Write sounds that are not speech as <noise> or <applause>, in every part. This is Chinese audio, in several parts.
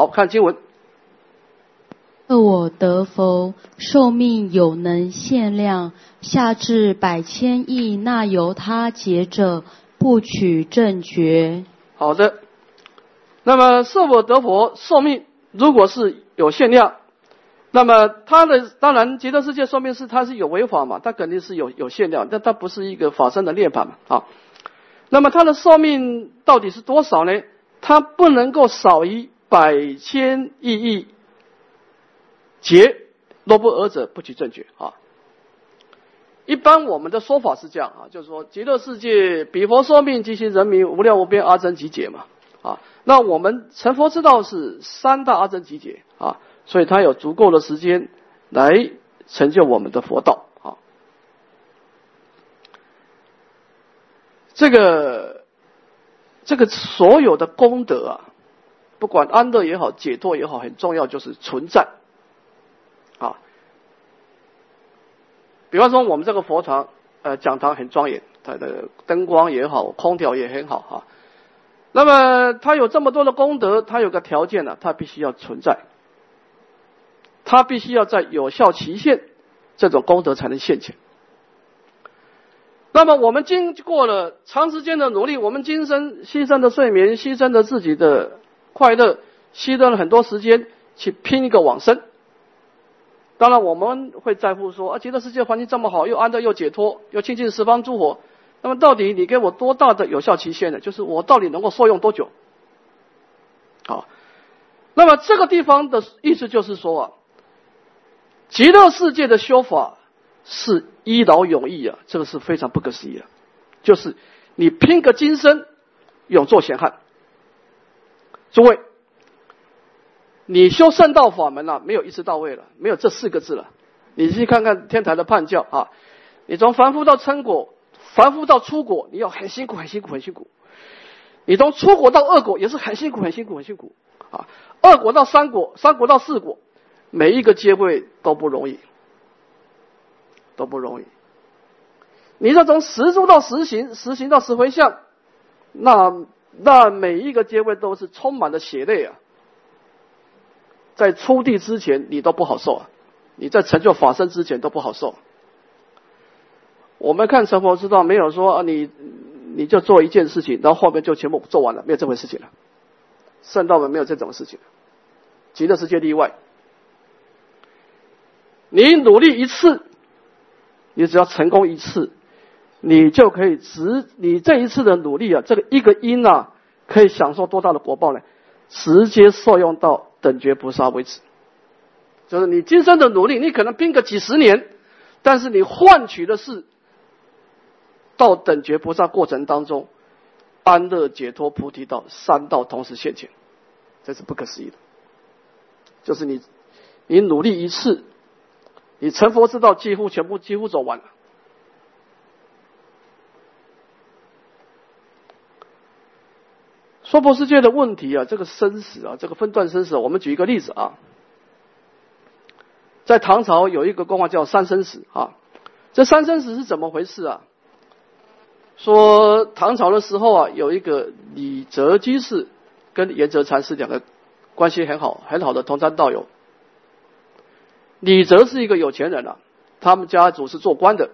好看经文。测我得佛，寿命有能限量，下至百千亿，那由他劫者，不取正觉。好的，那么设我得佛，寿命如果是有限量，那么他的当然极乐世界寿命是他是有违法嘛，他肯定是有有限量，但他不是一个法身的涅槃嘛啊。那么他的寿命到底是多少呢？他不能够少于百千亿亿。劫若不尔者，不取正觉啊。一般我们的说法是这样啊，就是说极乐世界比佛说命，及其人民无量无边阿僧集劫嘛啊。那我们成佛之道是三大阿僧集劫啊，所以他有足够的时间来成就我们的佛道啊。这个这个所有的功德啊，不管安乐也好，解脱也好，很重要就是存在啊。比方说，我们这个佛堂，呃，讲堂很庄严，它的灯光也好，空调也很好哈。那么，它有这么多的功德，它有个条件呢，它必须要存在，它必须要在有效期限，这种功德才能现前。那么，我们经过了长时间的努力，我们今生牺牲的睡眠，牺牲的自己的快乐，牺牲了很多时间去拼一个往生。当然，我们会在乎说啊，极乐世界环境这么好，又安乐又解脱，又亲近十方诸佛。那么，到底你给我多大的有效期限呢？就是我到底能够受用多久？好，那么这个地方的意思就是说啊，极乐世界的修法是一劳永逸啊，这个是非常不可思议的。就是你拼个今生，永做闲汉。诸位。你修圣道法门了，没有一次到位了，没有这四个字了。你去看看天台的判教啊，你从凡夫到成果，凡夫到出果，你要很辛苦，很辛苦，很辛苦。你从出果到恶果也是很辛苦，很辛苦，很辛苦啊。二果到三果，三果到四果，每一个阶位都不容易，都不容易。你这从实住到实行，实行到实回向，那那每一个阶位都是充满了血泪啊。在出地之前，你都不好受啊！你在成就法身之前都不好受。我们看成佛之道，没有说啊，你你就做一件事情，然后后面就全部做完了，没有这回事情了。圣道门没有这种事情，极乐世界例外。你努力一次，你只要成功一次，你就可以直你这一次的努力啊，这个一个因啊，可以享受多大的果报呢？直接受用到。等觉菩萨为止，就是你今生的努力，你可能拼个几十年，但是你换取的是到等觉菩萨过程当中安乐解脱菩提道三道同时现前，这是不可思议的。就是你你努力一次，你成佛之道几乎全部几乎走完了。娑婆世界的问题啊，这个生死啊，这个分段生死，我们举一个例子啊，在唐朝有一个公话叫三生死啊，这三生死是怎么回事啊？说唐朝的时候啊，有一个李泽居士跟严泽禅师两个关系很好很好的同参道友。李泽是一个有钱人啊，他们家族是做官的，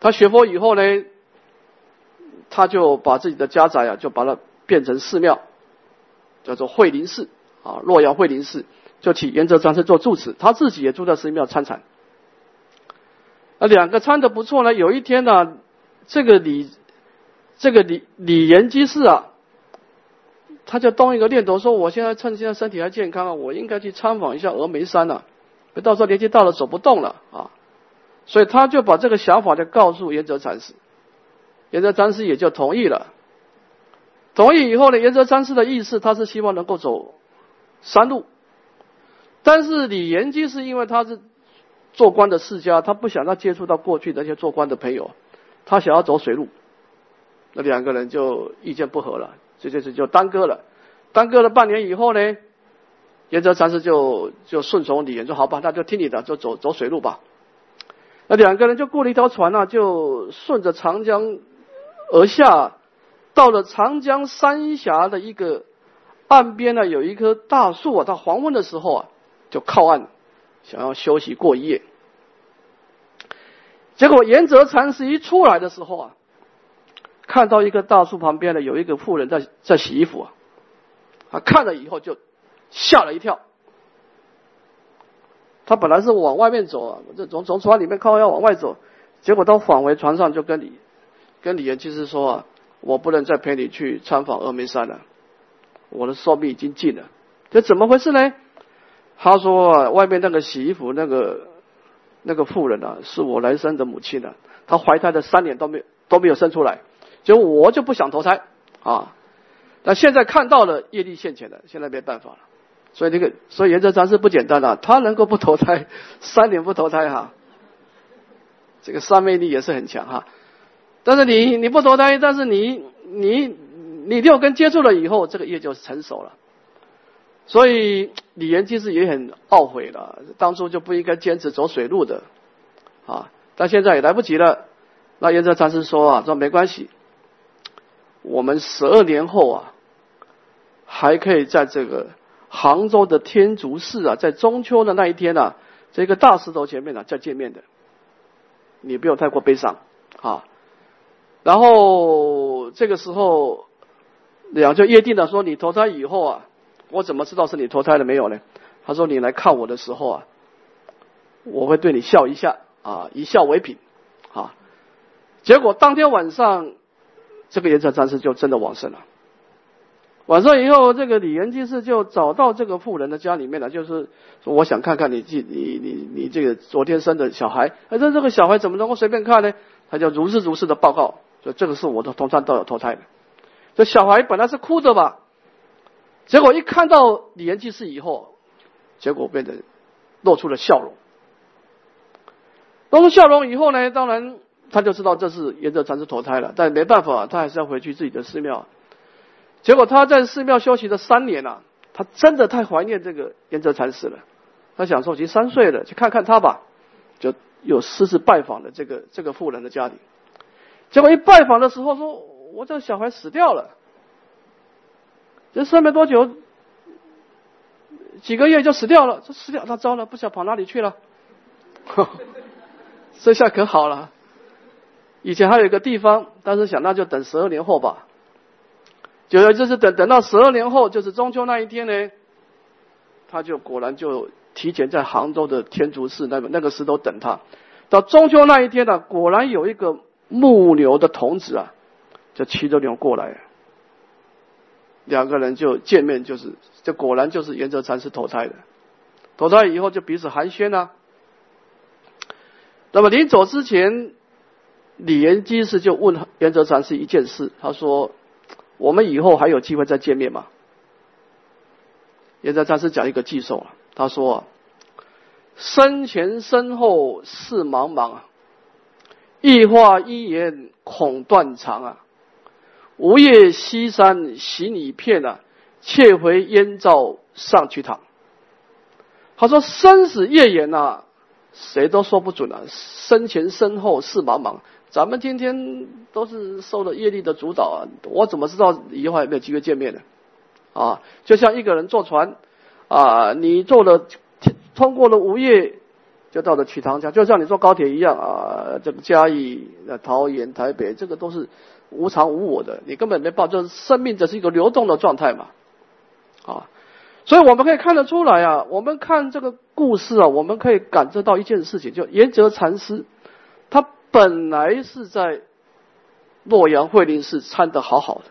他学佛以后呢，他就把自己的家宅啊，就把它。变成寺庙，叫做慧林寺啊，洛阳慧林寺，就请严泽禅师做住持，他自己也住在寺庙参禅。那两个参的不错呢。有一天呢，这个李这个李李延居士啊，他就动一个念头，说：“我现在趁现在身体还健康啊，我应该去参访一下峨眉山了。到时候年纪大了走不动了啊。”所以他就把这个想法就告诉严泽禅师，严泽禅师也就同意了。同意以后呢，严泽禅师的意思，他是希望能够走山路，但是李延基是因为他是做官的世家，他不想他接触到过去那些做官的朋友，他想要走水路，那两个人就意见不合了，这件事就耽搁了。耽搁了半年以后呢，严泽禅师就就顺从李延说：“好吧，那就听你的，就走走水路吧。”那两个人就雇了一条船呢，就顺着长江而下。到了长江三峡的一个岸边呢有一棵大树啊，他黄昏的时候啊，就靠岸，想要休息过夜。结果严泽禅师一出来的时候啊，看到一棵大树旁边呢有一个妇人在在洗衣服啊，他看了以后就吓了一跳。他本来是往外面走啊，这从从船里面靠要往外走，结果到返回船上就跟李跟李岩居士说啊，我不能再陪你去参访峨眉山了，我的寿命已经尽了。这怎么回事呢？他说外面那个洗衣服那个那个妇人啊，是我来生的母亲啊，她怀胎的三年都没都没有生出来，结果我就不想投胎啊。那现在看到了业力现前了，现在没办法了。所以这个，所以原则上是不简单啊，他能够不投胎，三年不投胎哈，这个三昧力也是很强哈。但是你你不投胎，但是你你你六根接触了以后，这个业就成熟了。所以李岩其实也很懊悔了，当初就不应该坚持走水路的啊，但现在也来不及了。那原则禅师说啊，说没关系，我们十二年后啊，还可以在这个。杭州的天竺寺啊，在中秋的那一天呢，这个大石头前面呢，再见面的，你不用太过悲伤啊。然后这个时候，两就约定了说，你投胎以后啊，我怎么知道是你投胎了没有呢？他说你来看我的时候啊，我会对你笑一下啊，一笑为凭啊。结果当天晚上，这个颜色战士就真的往生了。晚上以后，这个李元居士就找到这个妇人的家里面了，就是说，我想看看你你你你你这个昨天生的小孩，哎，这这个小孩怎么能够随便看呢？他就如是如是的报告，所以这个是我的同山道友投胎的。这小孩本来是哭着吧，结果一看到李元居士以后，结果变得露出了笑容。露出笑容以后呢，当然他就知道这是沿着禅师投胎了，但没办法，他还是要回去自己的寺庙。结果他在寺庙休息了三年呐，他真的太怀念这个延泽禅师了。他想说，已经三岁了，去看看他吧，就有私自拜访了这个这个妇人的家里。结果一拜访的时候，说我这小孩死掉了，这生没多久，几个月就死掉了。这死掉，他糟了，不晓得跑哪里去了。<laughs> 这下可好了，以前还有一个地方，但是想那就等十二年后吧。就就是等等到十二年后，就是中秋那一天呢，他就果然就提前在杭州的天竺寺那个那个石头等他。到中秋那一天呢，果然有一个牧牛的童子啊，就骑着牛过来，两个人就见面，就是这果然就是严泽禅师投胎的。投胎以后就彼此寒暄呐。那么临走之前，李延基是就问严泽禅师一件事，他说。我们以后还有机会再见面吗？也在禅师讲一个寄寿啊，他说：“生前身后事茫茫啊，一花一言恐断肠啊，午夜西山行一片啊，窃回燕赵上去堂。”他说：“生死夜眼呐，谁都说不准啊，生前身后事茫茫。”咱们天天都是受了业力的主导啊，我怎么知道以后还有没有机会见面呢？啊，就像一个人坐船啊，你坐了通过了午夜，就到了曲塘江，就像你坐高铁一样啊，这个嘉义、桃园、台北，这个都是无常无我的，你根本没报，就是生命这是一个流动的状态嘛，啊，所以我们可以看得出来啊，我们看这个故事啊，我们可以感知到一件事情，就严泽禅师他。本来是在洛阳惠林寺参的好好的，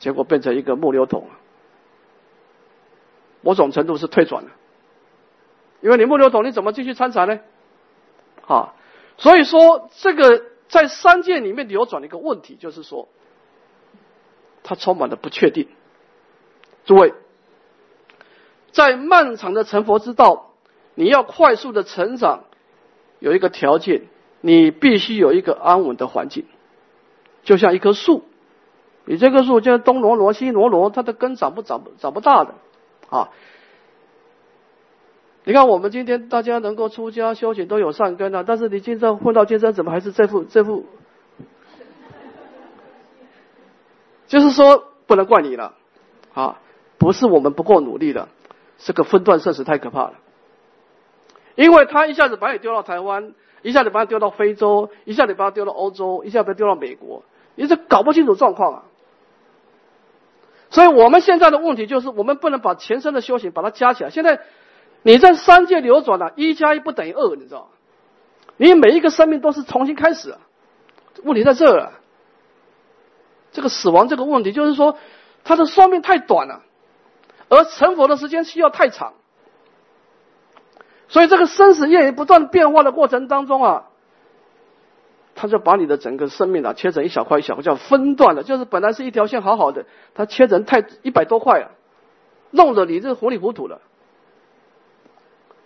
结果变成一个木牛桶了。某种程度是退转了，因为你木牛桶你怎么继续参禅呢？啊，所以说这个在三界里面流转的一个问题，就是说，它充满了不确定。诸位，在漫长的成佛之道，你要快速的成长，有一个条件。你必须有一个安稳的环境，就像一棵树，你这棵树就东挪挪西挪挪，它的根长不长不长不大的啊。你看我们今天大家能够出家修行都有善根啊，但是你今生混到今生，怎么还是这副这副？就是说不能怪你了啊，不是我们不够努力的，这个分段生死太可怕了。因为他一下子把你丢到台湾，一下子把你丢到非洲，一下子把你丢到欧洲，一下子丢到美国，你这搞不清楚状况啊。所以我们现在的问题就是，我们不能把前生的修行把它加起来。现在你在三界流转了，一加一不等于二，你知道？你每一个生命都是重新开始，问题在这儿。这个死亡这个问题，就是说他的寿命太短了，而成佛的时间需要太长。所以这个生死业不断变化的过程当中啊，他就把你的整个生命啊切成一小块一小块，叫分段了。就是本来是一条线好好的，他切成太一百多块啊，弄得你这糊里糊涂的。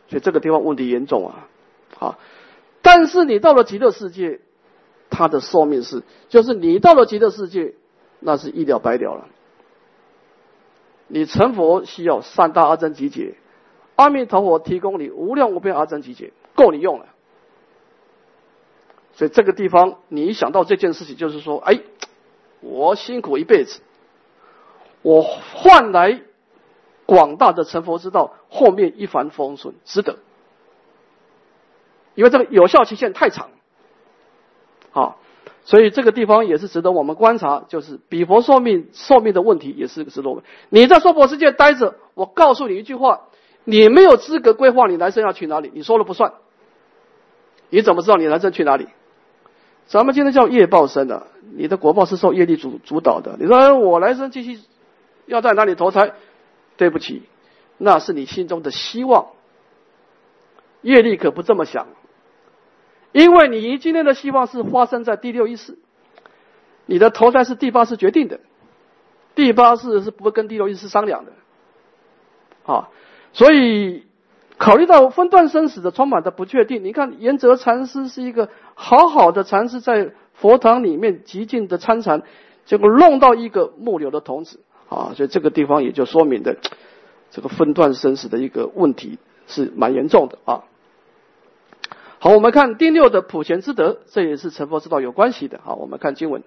所以这个地方问题严重啊，好。但是你到了极乐世界，它的寿命是，就是你到了极乐世界，那是一了百了了。你成佛需要三大阿僧集结。阿弥陀佛提供你无量无边阿僧集结，够你用了。所以这个地方，你一想到这件事情，就是说，哎，我辛苦一辈子，我换来广大的成佛之道，后面一帆风顺，值得。因为这个有效期限太长，好，所以这个地方也是值得我们观察，就是比佛寿命寿命的问题，也是值得我们。你在娑婆世界待着，我告诉你一句话。你没有资格规划你来生要去哪里，你说了不算。你怎么知道你来生去哪里？咱们今天叫业报生的，你的果报是受业力主主导的。你说我来生继续要在哪里投胎？对不起，那是你心中的希望。业力可不这么想，因为你今天的希望是发生在第六意识，你的投胎是第八世决定的，第八世是不会跟第六意识商量的，啊。所以，考虑到分段生死的充满的不确定，你看严泽禅师是一个好好的禅师，在佛堂里面极尽的参禅，结果弄到一个木流的童子啊，所以这个地方也就说明的这个分段生死的一个问题是蛮严重的啊。好，我们看第六的普贤之德，这也是成佛之道有关系的好。我们看经文：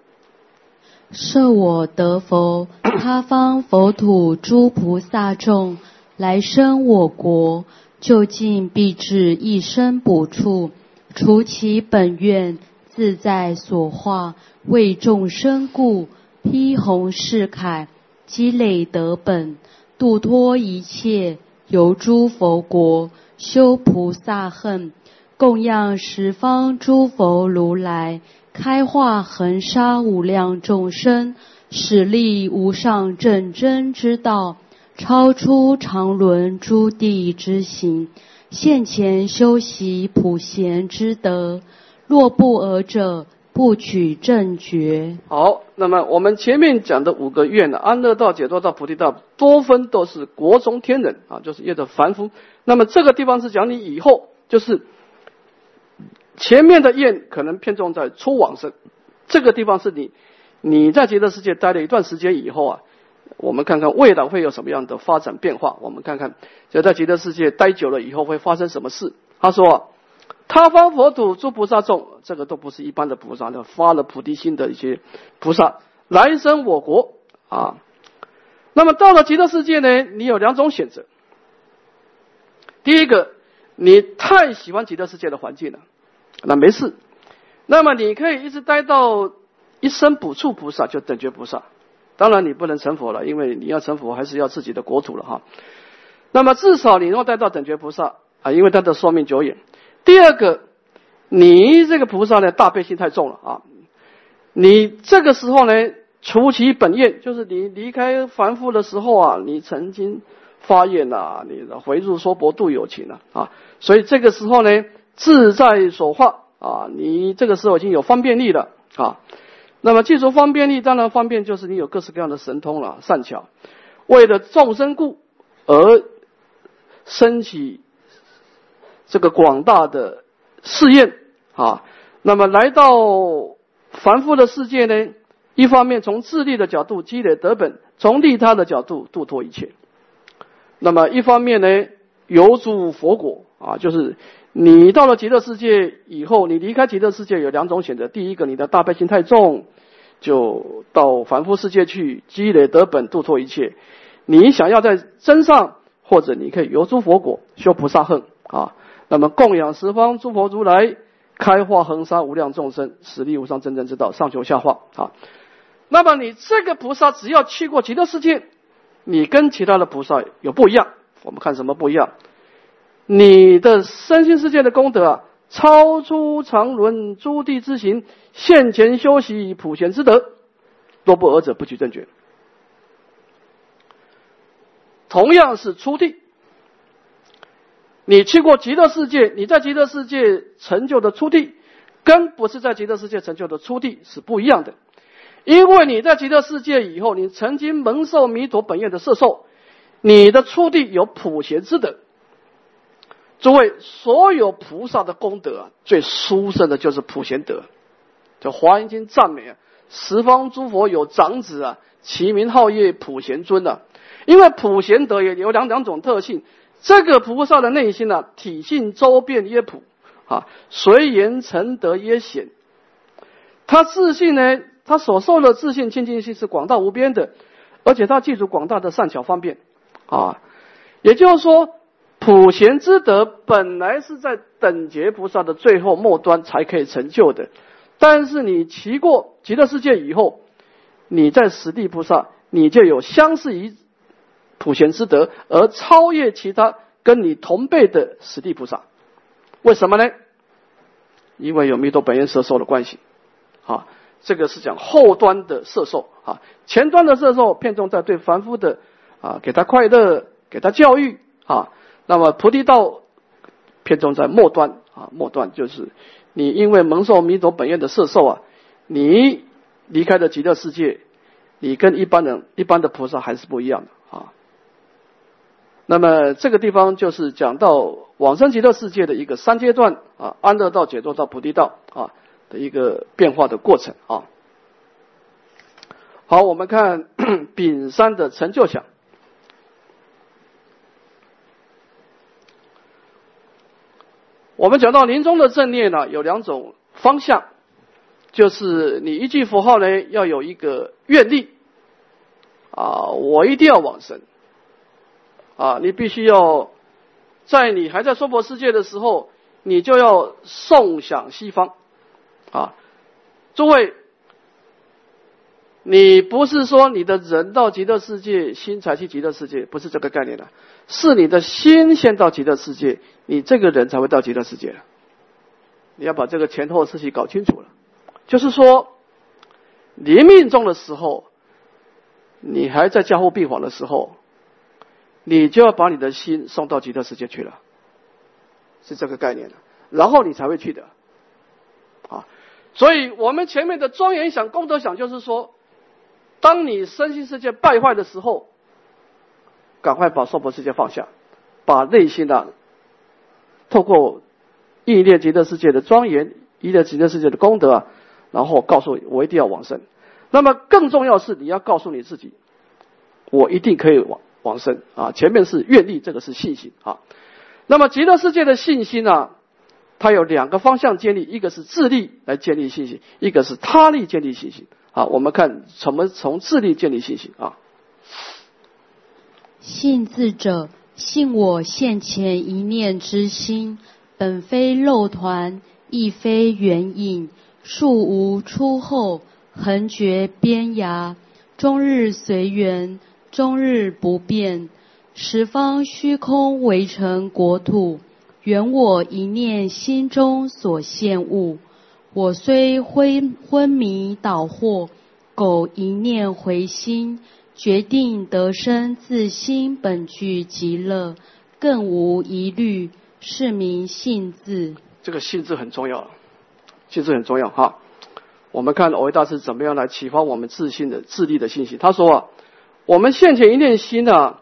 设我得佛，他方佛土诸菩萨众。来生我国，究竟必至一生补处，除其本愿，自在所化，为众生故，披红饰铠，积累德本，度脱一切，由诸佛国，修菩萨恨，供养十方诸佛如来，开化恒沙无量众生，使力无上正真之道。超出常伦诸地之行，现前修习普贤之德。若不尔者，不取正觉。好，那么我们前面讲的五个愿呢，安乐道、解脱道、菩提道，多分都是国中天人啊，就是业的凡夫。那么这个地方是讲你以后，就是前面的愿可能偏重在初往生，这个地方是你你在极乐世界待了一段时间以后啊。我们看看未来会有什么样的发展变化？我们看看，就在极乐世界待久了以后会发生什么事？他说：“他方佛土诸菩萨众，这个都不是一般的菩萨，那发了菩提心的一些菩萨来生我国啊。那么到了极乐世界呢？你有两种选择。第一个，你太喜欢极乐世界的环境了，那没事。那么你可以一直待到一生补处菩萨，就等觉菩萨。”当然你不能成佛了，因为你要成佛还是要自己的国土了哈。那么至少你能够带到等觉菩萨啊，因为他的寿命久远。第二个，你这个菩萨呢大悲心太重了啊，你这个时候呢除其本愿，就是你离开凡夫的时候啊，你曾经发愿呐，你的回入娑婆度有情了啊，所以这个时候呢自在所化啊，你这个时候已经有方便力了啊。那么，记住方便力，当然方便就是你有各式各样的神通了、善巧，为了众生故而升起这个广大的试验啊。那么来到凡夫的世界呢，一方面从自利的角度积累德本，从利他的角度度脱一切。那么一方面呢，游诸佛果啊，就是你到了极乐世界以后，你离开极乐世界有两种选择：第一个，你的大悲心太重。就到凡夫世界去积累德本度脱一切。你想要在真上，或者你可以游诸佛果，修菩萨恨啊。那么供养十方诸佛如来，开化恒沙无量众生，实力无上真正之道，上求下化啊。那么你这个菩萨只要去过极乐世界，你跟其他的菩萨有不一样。我们看什么不一样？你的身心世界的功德啊，超出常伦诸地之行，现前修习普贤之德，若不尔者，不取正觉。同样是出地，你去过极乐世界，你在极乐世界成就的出地，跟不是在极乐世界成就的出地是不一样的。因为你在极乐世界以后，你曾经蒙受弥陀本愿的摄受，你的出地有普贤之德。诸位，所有菩萨的功德啊，最殊胜的就是普贤德。这《华严经》赞美啊，十方诸佛有长子啊，其名号曰普贤尊啊。因为普贤德也有两两种特性，这个菩萨的内心呢，体性周遍耶普啊，随缘成德耶显。他自信呢，他所受的自信清净心是广大无边的，而且他记住广大的善巧方便啊。也就是说，普贤之德本来是在等觉菩萨的最后末端才可以成就的，但是你骑过极乐世界以后，你在实地菩萨，你就有相似一。普贤之德，而超越其他跟你同辈的实地菩萨，为什么呢？因为有弥陀本愿摄受的关系。啊，这个是讲后端的摄受啊，前端的摄受偏重在对凡夫的啊，给他快乐，给他教育啊。那么菩提道偏重在末端啊，末端就是你因为蒙受弥陀本愿的摄受啊，你离开了极乐世界，你跟一般人一般的菩萨还是不一样的啊。那么这个地方就是讲到往生极乐世界的一个三阶段啊，安乐道、解脱道、菩提道啊的一个变化的过程啊。好，我们看丙三的成就想。我们讲到临终的正念呢，有两种方向，就是你一句佛号呢，要有一个愿力啊，我一定要往生。啊，你必须要在你还在娑婆世界的时候，你就要诵想西方。啊，诸位，你不是说你的人到极乐世界，心才去极乐世界，不是这个概念的，是你的心先到极乐世界，你这个人才会到极乐世界你要把这个前后事情搞清楚了，就是说，临命中的时候，你还在家护病房的时候。你就要把你的心送到极乐世界去了，是这个概念，然后你才会去的，啊，所以我们前面的庄严想、功德想，就是说，当你身心世界败坏的时候，赶快把娑婆世界放下，把内心的透过意念极乐世界的庄严、意念极乐世界的功德啊，然后告诉我一定要往生。那么更重要是你要告诉你自己，我一定可以往。往生啊，前面是愿力，这个是信心啊。那么极乐世界的信心呢，它有两个方向建立，一个是自力来建立信心，一个是他力建立信心啊。我们看怎么从自力建立信心啊。信自者，信我现前一念之心，本非肉团，亦非圆影，树无出后，横绝边涯，终日随缘。终日不变，十方虚空围成国土，缘我一念心中所现物。我虽昏昏迷倒惑，苟一念回心，决定得生自心本具极乐，更无疑虑。是名信字。这个信字很重要，信字很重要哈。我们看维大师怎么样来启发我们自信的自立的信息。他说啊。我们现前一念心呢，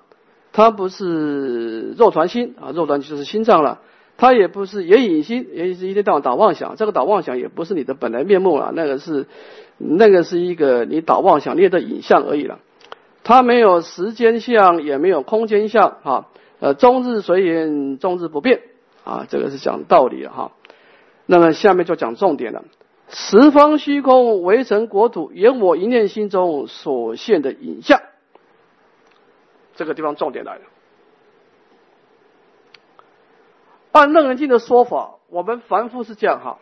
它不是肉团心啊，肉团就是心脏了。它也不是眼影心，也是一天到晚打妄想。这个打妄想也不是你的本来面目了，那个是那个是一个你打妄想捏的影像而已了。它没有时间相，也没有空间相啊。呃，终日随缘，终日不变啊，这个是讲道理了哈。那么下面就讲重点了：十方虚空围成国土，言我一念心中所现的影像。这个地方重点来了。按楞严经的说法，我们凡夫是这样哈，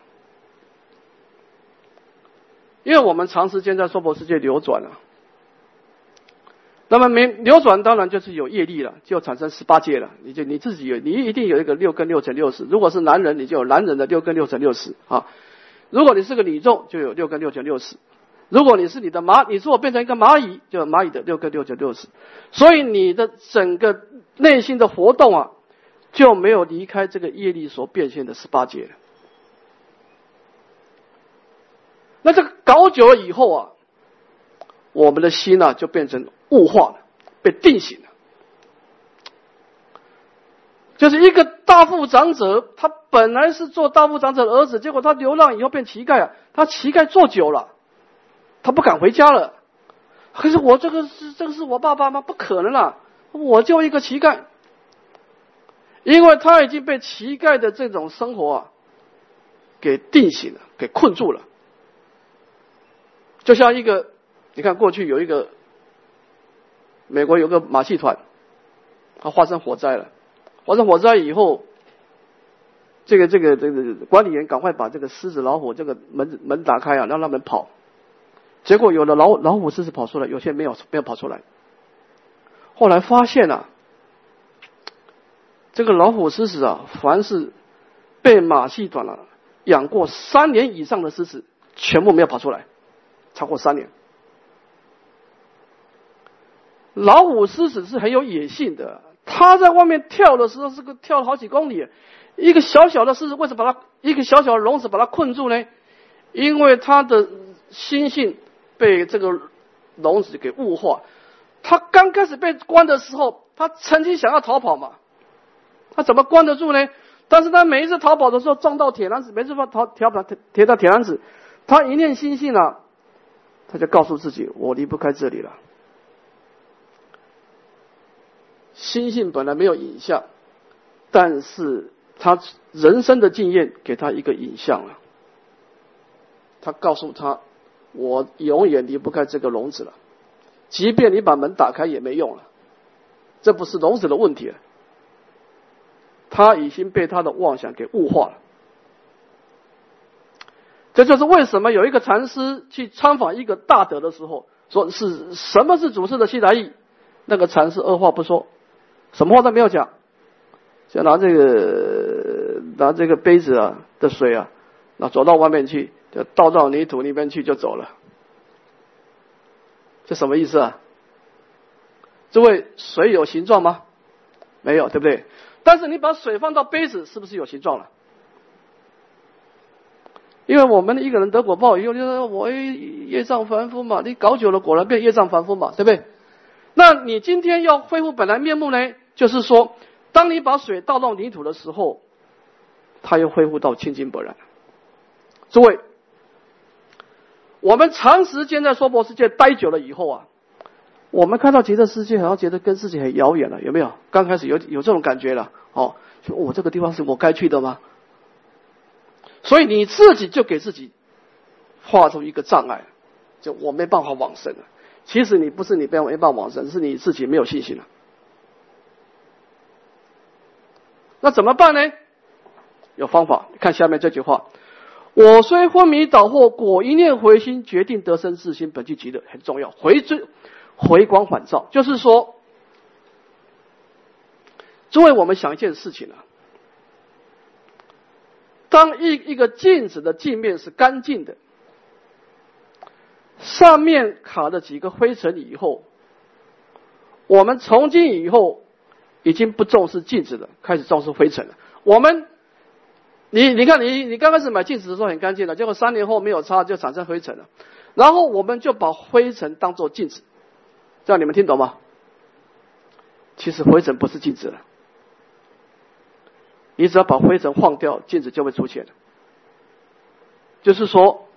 因为我们长时间在娑婆世界流转啊，那么没流转当然就是有业力了，就产生十八界了。你就你自己有，你一定有一个六根六乘六十。如果是男人，你就有男人的六根六乘六十啊；如果你是个女众，就有六根六乘六十。如果你是你的蚂，你如果变成一个蚂蚁，就蚂蚁的六个六九六十。所以你的整个内心的活动啊。就没有离开这个业力所变现的十八界。那这个搞久了以后啊，我们的心呢就变成物化了，被定型了。就是一个大富长者，他本来是做大富长者的儿子，结果他流浪以后变乞丐啊。他乞丐做久了，他不敢回家了。可是我这个是这个是我爸爸吗？不可能了！我就一个乞丐。因为他已经被乞丐的这种生活啊，给定型了，给困住了。就像一个，你看过去有一个美国有个马戏团，它发生火灾了，发生火灾以后，这个这个这个管理员赶快把这个狮子老虎这个门门打开啊，让他们跑。结果有的老老虎狮子跑出来，有些没有没有跑出来。后来发现啊。这个老虎狮子啊，凡是被马戏团了养过三年以上的狮子，全部没有跑出来，超过三年。老虎狮子是很有野性的，它在外面跳的时候是个跳了好几公里，一个小小的狮子为什么把它一个小小的笼子把它困住呢？因为它的心性被这个笼子给物化，他刚开始被关的时候，他曾经想要逃跑嘛。他怎么关得住呢？但是他每一次逃跑的时候撞到铁栏子，每次逃逃跑铁到铁栏子，他一念心性啊，他就告诉自己：我离不开这里了。心性本来没有影像，但是他人生的经验给他一个影像了。他告诉他：我永远离不开这个笼子了，即便你把门打开也没用了。这不是笼子的问题了。他已经被他的妄想给物化了，这就是为什么有一个禅师去参访一个大德的时候，说是什么是祖师的西来意？那个禅师二话不说，什么话都没有讲，就拿这个拿这个杯子啊的水啊，那走到外面去，就倒到泥土里面去就走了。这什么意思啊？诸位水有形状吗？没有，对不对？但是你把水放到杯子，是不是有形状了？因为我们的一个人得果报以后，就说我业障凡夫嘛，你搞久了果然变业障凡夫嘛，对不对？那你今天要恢复本来面目呢？就是说，当你把水倒到泥土的时候，它又恢复到清净本然。诸位，我们长时间在娑婆世界待久了以后啊。我们看到极乐世界，好像觉得跟自己很遥远了，有没有？刚开始有有这种感觉了，哦，说我这个地方是我该去的吗？所以你自己就给自己画出一个障碍，就我没办法往生了。其实你不是你没没办法往生，是你自己没有信心了。那怎么办呢？有方法，看下面这句话：我虽昏迷倒惑，果一念回心，决定得生自心，本具极乐，很重要。回追。回光返照，就是说，诸位，我们想一件事情啊，当一一个镜子的镜面是干净的，上面卡了几个灰尘以后，我们从今以后已经不重视镜子了，开始重视灰尘了。我们，你你看，你你刚开始买镜子的时候很干净的，结果三年后没有擦就产生灰尘了，然后我们就把灰尘当做镜子。这样你们听懂吗？其实灰尘不是镜子了，你只要把灰尘晃掉，镜子就会出现了。就是说，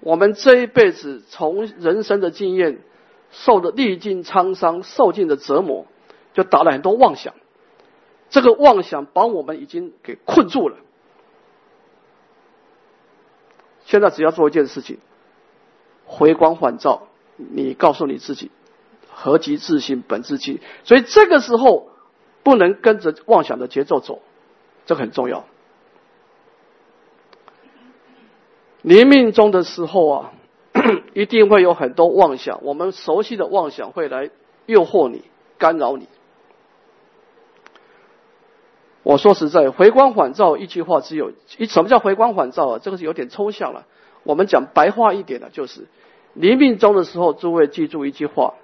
我们这一辈子从人生的经验，受的历经沧桑，受尽的折磨，就打了很多妄想。这个妄想把我们已经给困住了。现在只要做一件事情，回光返照，你告诉你自己。何其自信本自气？所以这个时候不能跟着妄想的节奏走，这很重要。临命中的时候啊，<clears throat> 一定会有很多妄想，我们熟悉的妄想会来诱惑你、干扰你。我说实在，回光返照一句话只有一，什么叫回光返照啊？这个是有点抽象了。我们讲白话一点的，就是临命中的时候，诸位记住一句话：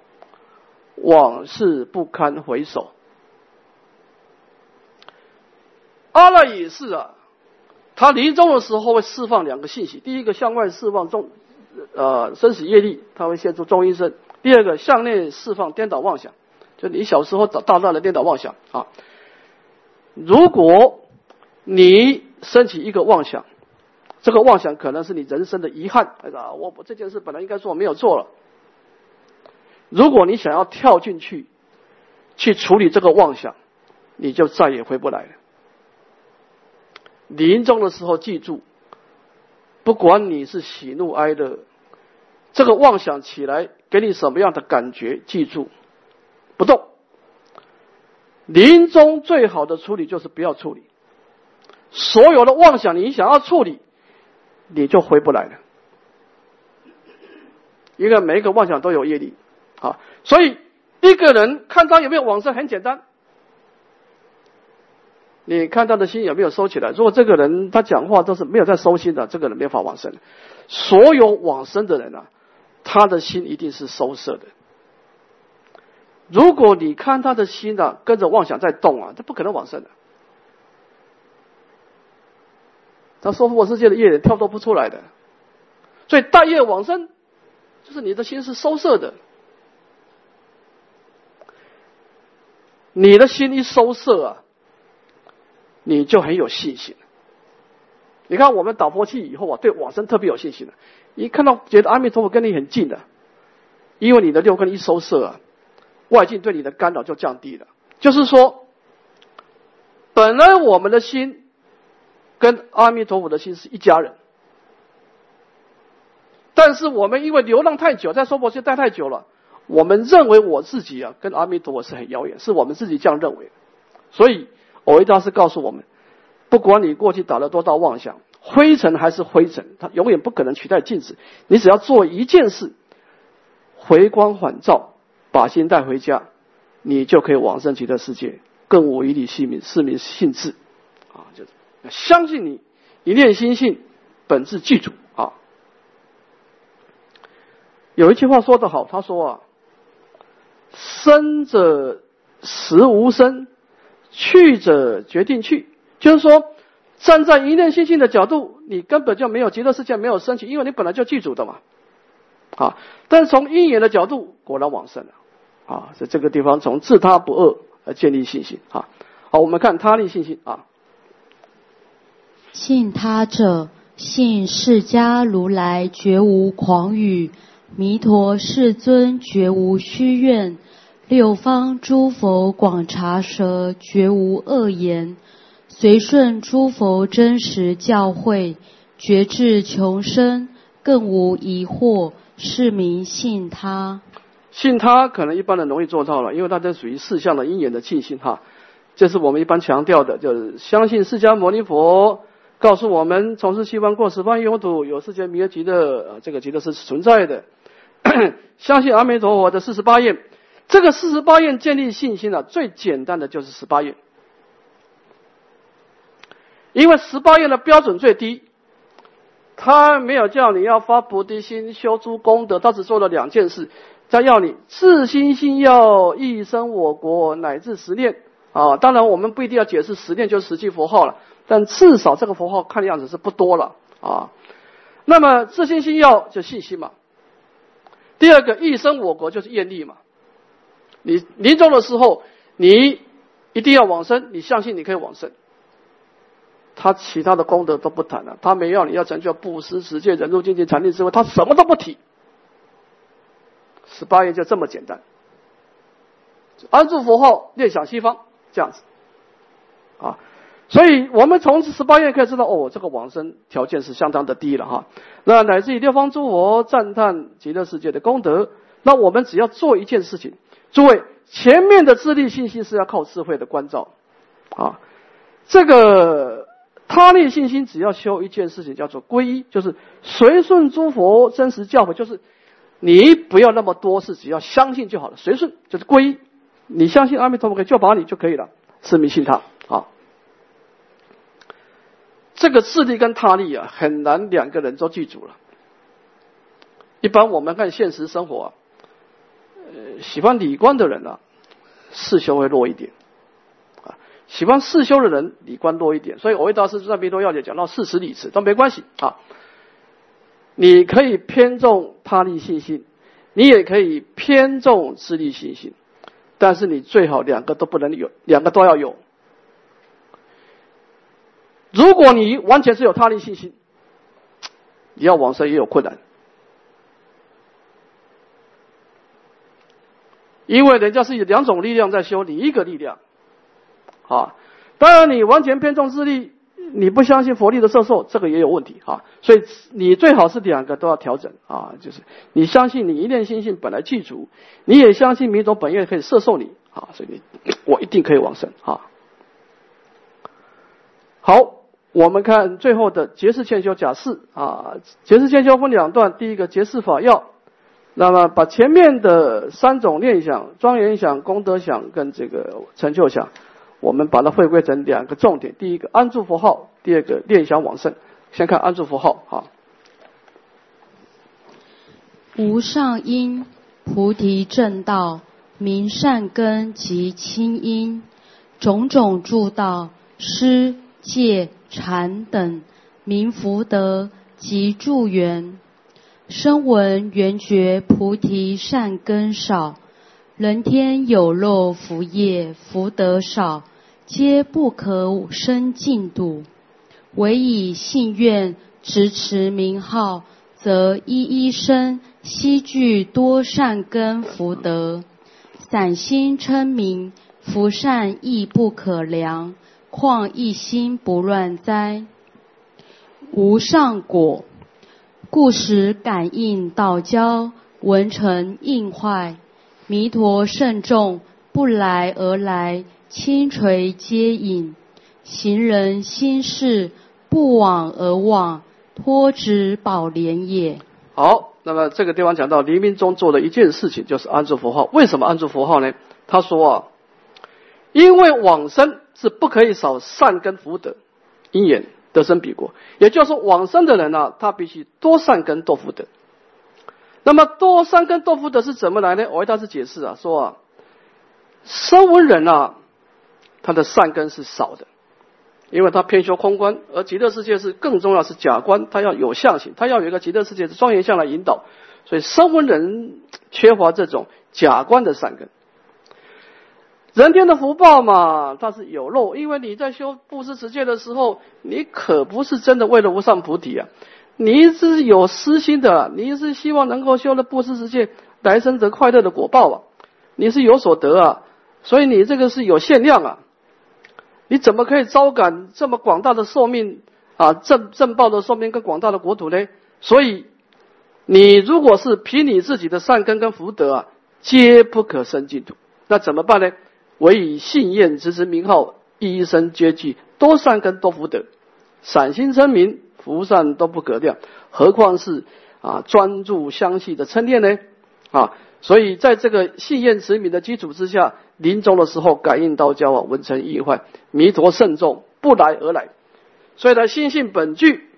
往事不堪回首。阿赖也是啊。他临终的时候会释放两个信息：第一个向外释放众呃生死业力，他会现出众阴身；第二个向内释放颠倒妄想，就你小时候大大的颠倒妄想啊。如果你升起一个妄想，这个妄想可能是你人生的遗憾，哎呀，我我这件事本来应该做没有做了。如果你想要跳进去去处理这个妄想，你就再也回不来了。临终的时候，记住，不管你是喜怒哀乐，这个妄想起来给你什么样的感觉，记住，不动。临终最好的处理就是不要处理，所有的妄想你想要处理，你就回不来了。一个每一个妄想都有业力，啊，所以一个人看他有没有往生很简单。你看他的心有没有收起来？如果这个人他讲话都是没有在收心的，这个人没法往生。所有往生的人啊，他的心一定是收摄的。如果你看他的心啊，跟着妄想在动啊，他不可能往生的。他说：“我世界的业人跳脱不出来的。”所以大业往生，就是你的心是收摄的。你的心一收摄啊。你就很有信心。你看，我们导播器以后啊，对往生特别有信心的。一看到觉得阿弥陀佛跟你很近的，因为你的六根一收摄啊，外境对你的干扰就降低了。就是说，本来我们的心跟阿弥陀佛的心是一家人，但是我们因为流浪太久，在娑婆世界待太久了，我们认为我自己啊跟阿弥陀佛是很遥远，是我们自己这样认为，所以。偶一大师告诉我们：，不管你过去打了多大妄想，灰尘还是灰尘，它永远不可能取代镜子。你只要做一件事，回光返照，把心带回家，你就可以往生极乐世界，更无一粒性命，是名性质。啊，就是相信你，一念心性，本质具足啊。有一句话说得好，他说啊：“生者实无生。”去者决定去，就是说，站在一念心性的角度，你根本就没有极乐世界没有升起，因为你本来就具足的嘛，啊！但是从因缘的角度，果然往生了，啊！在这个地方，从自他不恶而建立信心，啊！好，我们看他立信心啊。信他者，信释迦如来绝无狂语，弥陀世尊绝无虚愿。六方诸佛广查舌，绝无恶言；随顺诸佛真实教诲，觉智穷生，更无疑惑。是名信他。信他可能一般人容易做到了，因为大家属于四项的因缘的信心哈。这是我们一般强调的，就是相信释迦牟尼佛告诉我们，从事西方过十方永土有世界弥勒极乐，这个极乐是存在的。<coughs> 相信阿弥陀佛的四十八愿。这个四十八愿建立信心呢，最简单的就是十八愿，因为十八愿的标准最低，他没有叫你要发菩提心、修诸功德，他只做了两件事：他要你自心心要一生我国乃至十念啊。当然，我们不一定要解释十念就是十句佛号了，但至少这个佛号看的样子是不多了啊。那么自心心要就信心嘛。第二个一生我国就是愿力嘛。你临终的时候，你一定要往生，你相信你可以往生。他其他的功德都不谈了，他没要你要成就布施、持戒、忍辱、精进、禅定、智慧，他什么都不提。十八愿就这么简单，安住佛号，念想西方，这样子啊。所以我们从十八愿可以知道，哦，这个往生条件是相当的低了哈。那乃至于六方诸佛赞叹极乐世界的功德，那我们只要做一件事情。诸位，前面的自力信心是要靠智慧的关照啊，这个他利信心只要修一件事情，叫做皈依，就是随顺诸佛真实教诲，就是你不要那么多事，只要相信就好了。随顺就是皈依，你相信阿弥陀佛可以救拔你就可以了，是迷信他啊。这个智力跟他力啊，很难两个人都记住了。一般我们看现实生活啊，呃，喜欢理观的人呢，世修会弱一点啊；喜欢世修的人，理观弱一点。所以，我维大师在《弥陀要解》讲到四十理词都没关系啊。你可以偏重他力信心，你也可以偏重智力信心，但是你最好两个都不能有，两个都要有。如果你完全是有他力信心，你要往生也有困难。因为人家是以两种力量在修，你一个力量，啊，当然你完全偏重自力，你不相信佛力的摄受，这个也有问题啊。所以你最好是两个都要调整啊，就是你相信你一念心性本来具足，你也相信弥陀本愿可以摄受你啊，所以你我一定可以往生啊。好，我们看最后的结世欠修假释啊，结世欠修分两段，第一个结世法要。那么，把前面的三种念想、庄严想、功德想跟这个成就想，我们把它回归成两个重点：第一个安住佛号，第二个念想往生。先看安住佛号啊。无上因菩提正道，明善根及清因，种种助道施戒禅等，明福德及助缘。声闻缘觉菩提善根少，人天有漏福业福德少，皆不可生净土。唯以信愿持持名号，则一一生悉具多善根福德。散心称名，福善亦不可量，况一心不乱哉？无上果。故时感应道交，文成应坏。弥陀圣众不来而来，轻垂接引。行人心事不往而往，托之宝莲也。好，那么这个地方讲到黎明中做的一件事情，就是安住佛号。为什么安住佛号呢？他说啊，因为往生是不可以少善根福德因缘。得生彼国，也就是说，往生的人呢，他必须多善根多福德。那么多善根多福德是怎么来呢？我为大师解释啊，说啊，声闻人啊，他的善根是少的，因为他偏修空观，而极乐世界是更重要是假观，他要有相性，他要有一个极乐世界的庄严相来引导，所以声闻人缺乏这种假观的善根。人天的福报嘛，它是有漏，因为你在修布施持戒的时候，你可不是真的为了无上菩提啊，你是有私心的，你是希望能够修了布施持戒，来生得快乐的果报啊，你是有所得啊，所以你这个是有限量啊，你怎么可以招感这么广大的寿命啊，正正报的寿命跟广大的国土呢？所以，你如果是凭你自己的善根跟福德啊，皆不可生净土，那怎么办呢？唯以信愿之之名号，一生皆具多善根多福德，散心称名福善都不可掉，何况是啊专注相续的称念呢？啊，所以在这个信愿持名的基础之下，临终的时候感应道交啊，文成意坏，弥陀圣众不来而来，所以他心性本具，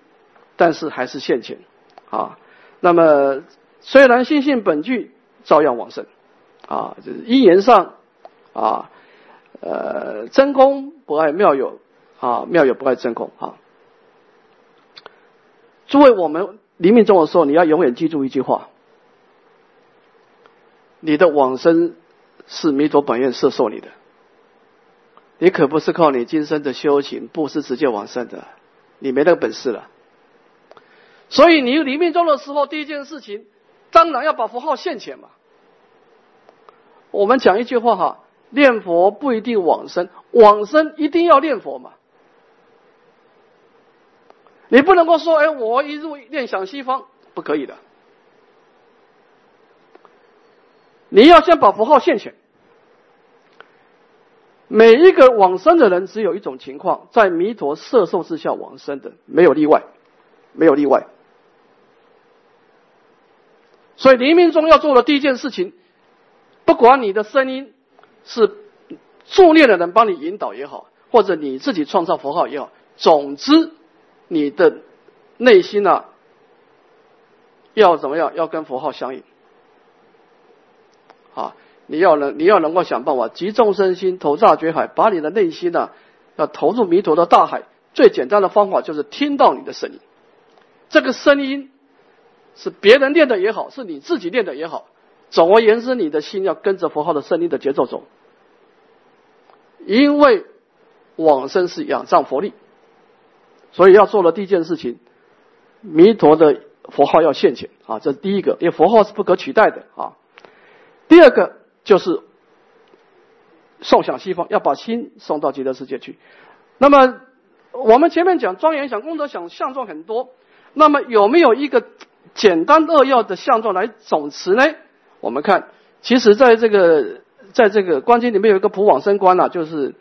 但是还是现前啊。那么虽然心性本具，照样往生啊，就是因缘上啊。呃，真空不爱妙有，啊，妙有不爱真空，啊。诸位，我们临命终的时候，你要永远记住一句话：你的往生是弥陀本愿摄受你的，你可不是靠你今生的修行布施直接往生的，你没那个本事了。所以，你临命终的时候，第一件事情，当然要把符号现前嘛。我们讲一句话哈。念佛不一定往生，往生一定要念佛嘛？你不能够说，哎，我一入念想西方，不可以的。你要先把符号现前，每一个往生的人，只有一种情况，在弥陀摄受之下往生的，没有例外，没有例外。所以黎明中要做的第一件事情，不管你的声音是助念的人帮你引导也好，或者你自己创造佛号也好，总之你的内心啊，要怎么样？要跟佛号相应啊！你要能，你要能够想办法集中身心，投大觉海，把你的内心呢，要投入弥陀的大海。最简单的方法就是听到你的声音，这个声音。是别人练的也好，是你自己练的也好，总而言之，你的心要跟着佛号的声音的节奏走，因为往生是仰仗佛力，所以要做的第一件事情，弥陀的佛号要现前啊，这是第一个，因为佛号是不可取代的啊。第二个就是送向西方，要把心送到极乐世界去。那么我们前面讲庄严想、功德想、相状很多，那么有没有一个？简单扼要的相状来总持呢？我们看，其实在这个在这个观经里面有一个普往生观啊，就是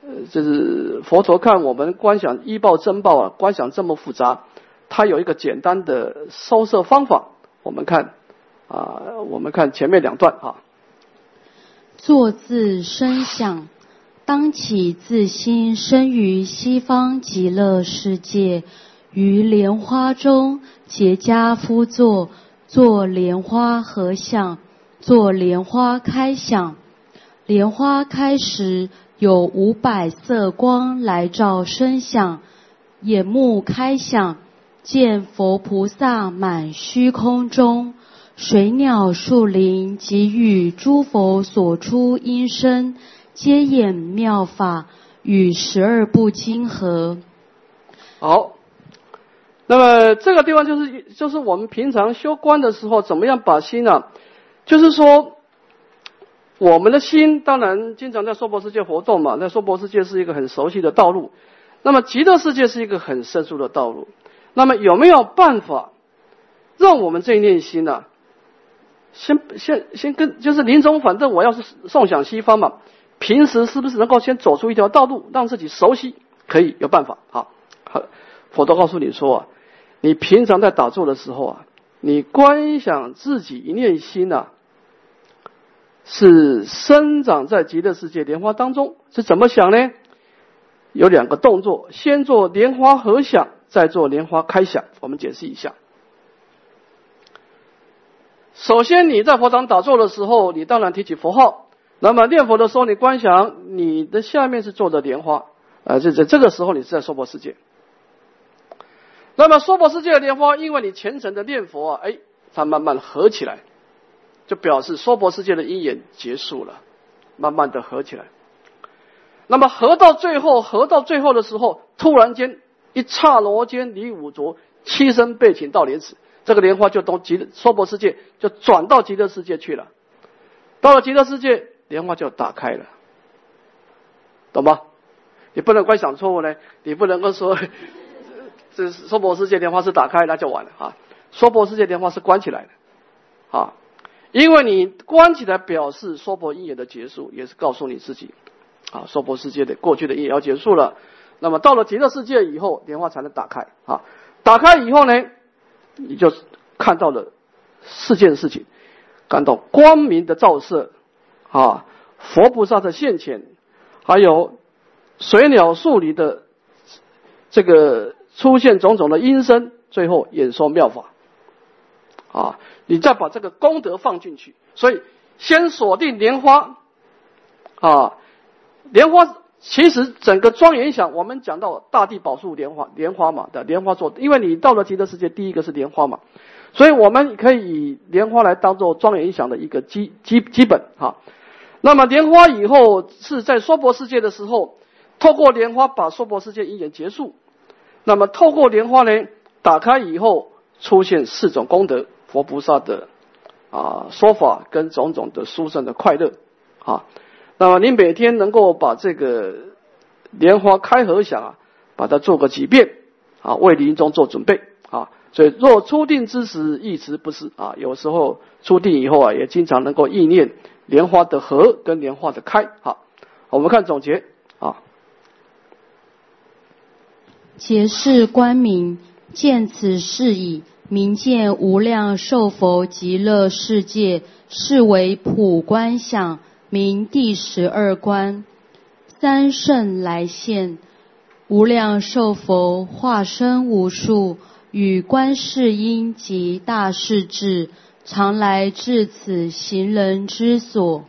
呃，就是佛陀看我们观想依报真报啊，观想这么复杂，他有一个简单的收摄方法。我们看啊，我们看前面两段啊。作自生想，当起自心生于西方极乐世界。于莲花中结跏趺坐，做莲花合相，做莲花开想。莲花开时，有五百色光来照身相，眼目开想，见佛菩萨满虚空中，水鸟树林及与诸佛所出音声，皆演妙法，与十二部经合。好。那么这个地方就是就是我们平常修观的时候，怎么样把心呢？就是说，我们的心当然经常在娑婆世界活动嘛。那娑婆世界是一个很熟悉的道路，那么极乐世界是一个很生疏的道路。那么有没有办法让我们这一念心呢？先先先跟就是临终，反正我要是送想西方嘛，平时是不是能够先走出一条道路，让自己熟悉？可以有办法。好，好，佛陀告诉你说啊。你平常在打坐的时候啊，你观想自己一念心呐，是生长在极乐世界莲花当中，是怎么想呢？有两个动作，先做莲花合想，再做莲花开想。我们解释一下。首先你在佛堂打坐的时候，你当然提起佛号，那么念佛的时候，你观想你的下面是坐着莲花，啊，这这这个时候你是在娑婆世界。那么娑婆世界的莲花，因为你虔诚的念佛啊，哎，它慢慢合起来，就表示娑婆世界的因缘结束了，慢慢的合起来。那么合到最后，合到最后的时候，突然间一刹罗间离五浊，七身被请到莲池，这个莲花就从极娑婆世界就转到极乐世界去了。到了极乐世界，莲花就打开了，懂吗？你不能怪想错误呢，你不能够说。<laughs> 这娑婆世界莲花是打开，那就完了啊！娑婆世界莲花是关起来的，啊，因为你关起来表示娑婆因缘的结束，也是告诉你自己，啊，娑婆世界的过去的因缘要结束了。那么到了极乐世界以后，莲花才能打开啊！打开以后呢，你就看到了四件事情，感到光明的照射，啊，佛菩萨的现前，还有水鸟树里的这个。出现种种的音声，最后演说妙法，啊，你再把这个功德放进去，所以先锁定莲花，啊，莲花其实整个庄严想，我们讲到大地宝树莲花，莲花嘛的莲花座，因为你到了极乐世界，第一个是莲花嘛，所以我们可以以莲花来当做庄严想的一个基基基本哈。那么莲花以后是在娑婆世界的时候，透过莲花把娑婆世界因缘结束。那么透过莲花呢，打开以后出现四种功德，佛菩萨的啊说法跟种种的殊胜的快乐啊。那么你每天能够把这个莲花开合想啊，把它做个几遍啊，为临终做准备啊。所以若初定之时一直不是啊，有时候初定以后啊，也经常能够意念莲花的合跟莲花的开。好，我们看总结啊。结世光明，见此事矣。明见无量寿佛极乐世界，是为普观想，名第十二观。三圣来现，无量寿佛化身无数，与观世音及大势至，常来至此行人之所。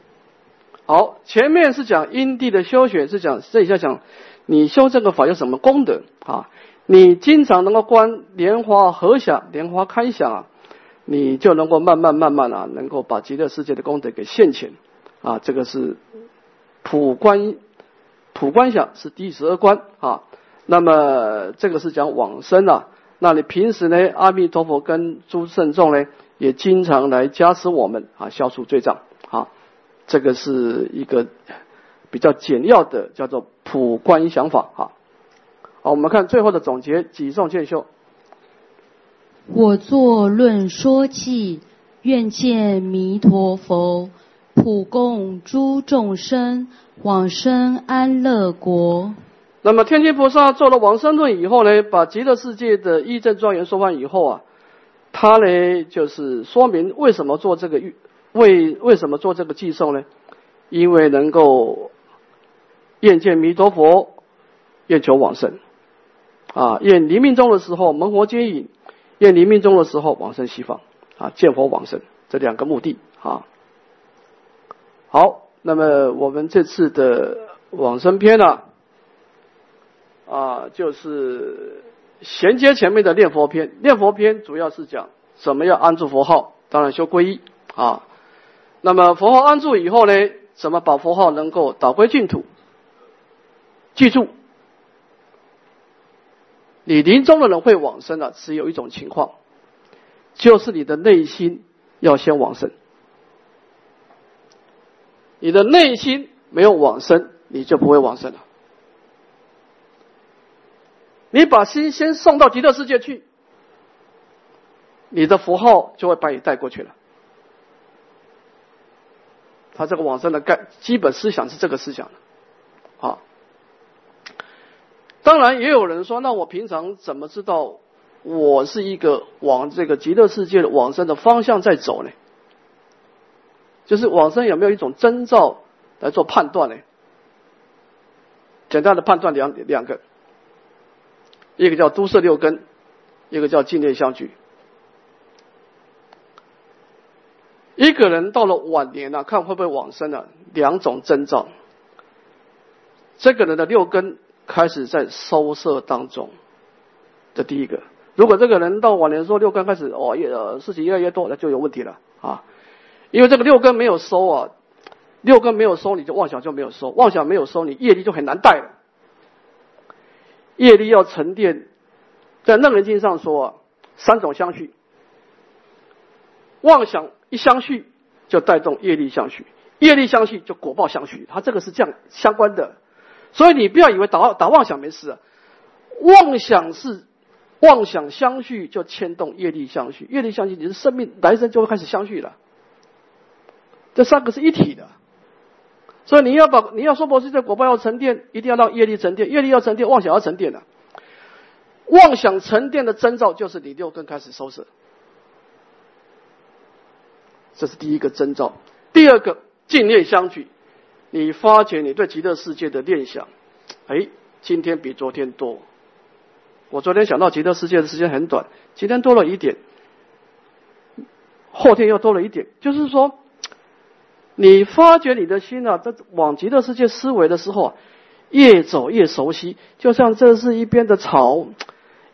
好，前面是讲因地的修学，是讲这一下讲你修这个法有什么功德啊？你经常能够观莲花合想、莲花开想啊，你就能够慢慢慢慢啊，能够把极乐世界的功德给现前啊。这个是普观普观想是第十二观啊。那么这个是讲往生啊。那你平时呢，阿弥陀佛跟诸圣众呢，也经常来加持我们啊，消除罪障啊。这个是一个比较简要的叫做普观想法啊。好，我们看最后的总结，几颂见修。我作论说记，愿见弥陀佛，普供诸众生，往生安乐国。那么天津菩萨做了往生论以后呢，把极乐世界的义正庄严说完以后啊，他呢就是说明为什么做这个为为什么做这个寄送呢？因为能够愿见弥陀佛，愿求往生。啊，愿临命终的时候蒙佛接引；愿临命终的时候往生西方。啊，见佛往生这两个目的啊。好，那么我们这次的往生篇呢，啊，就是衔接前面的念佛篇。念佛篇主要是讲怎么样安住佛号，当然修皈依啊。那么佛号安住以后呢，怎么把佛号能够导归净土？记住。你临终的人会往生的，只有一种情况，就是你的内心要先往生。你的内心没有往生，你就不会往生了。你把心先送到极乐世界去，你的符号就会把你带过去了。他这个往生的概基本思想是这个思想的，好。当然，也有人说，那我平常怎么知道我是一个往这个极乐世界的往生的方向在走呢？就是往生有没有一种征兆来做判断呢？简单的判断两两个，一个叫都摄六根，一个叫净念相聚。一个人到了晚年呢，看会不会往生呢？两种征兆，这个人的六根。开始在收摄当中，这第一个。如果这个人到晚年时候六根开始哦，越事情越来越多，那就有问题了啊。因为这个六根没有收啊，六根没有收，你就妄想就没有收，妄想没有收，你业力就很难带了。业力要沉淀，在楞严经上说啊，三种相续，妄想一相续就带动业力相续，业力相续就果报相续，它这个是这样相关的。所以你不要以为打打妄想没事啊，妄想是妄想相续就牵动业力相续，业力相续你的生命来生就会开始相续了，这三个是一体的。所以你要把你要说博士在果报要沉淀，一定要让业力沉淀，业力要沉淀，妄想要沉淀的。妄想沉淀的征兆就是你六根开始收拾，这是第一个征兆。第二个净念相聚。你发觉你对极乐世界的念想，哎，今天比昨天多。我昨天想到极乐世界的时间很短，今天多了一点，后天又多了一点。就是说，你发觉你的心啊，在往极乐世界思维的时候啊，越走越熟悉，就像这是一边的草，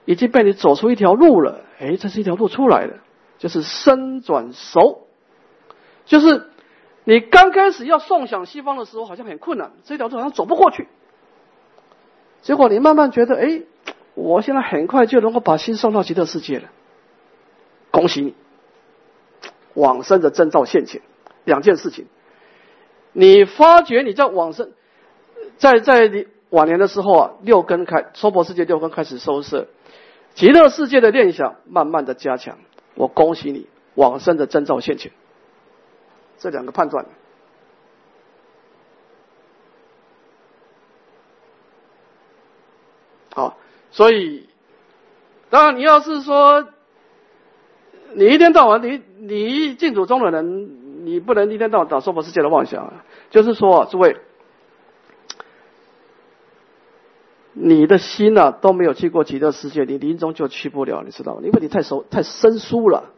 已经被你走出一条路了。哎，这是一条路出来了，就是生转熟，就是。你刚开始要送向西方的时候，好像很困难，这条路好像走不过去。结果你慢慢觉得，哎，我现在很快就能够把心送到极乐世界了。恭喜你，往生的征兆现前。两件事情，你发觉你在往生，在在你晚年的时候啊，六根开娑婆世界六根开始收摄，极乐世界的念想慢慢的加强，我恭喜你往生的征兆现前，这两个判断，好，所以当然你要是说你一天到晚你你一净土中的人。你不能一天到晚打娑婆世界的妄想啊。就是说，诸位，你的心呐都没有去过极乐世界，你临终就去不了，你知道吗？因为你太熟太生疏了。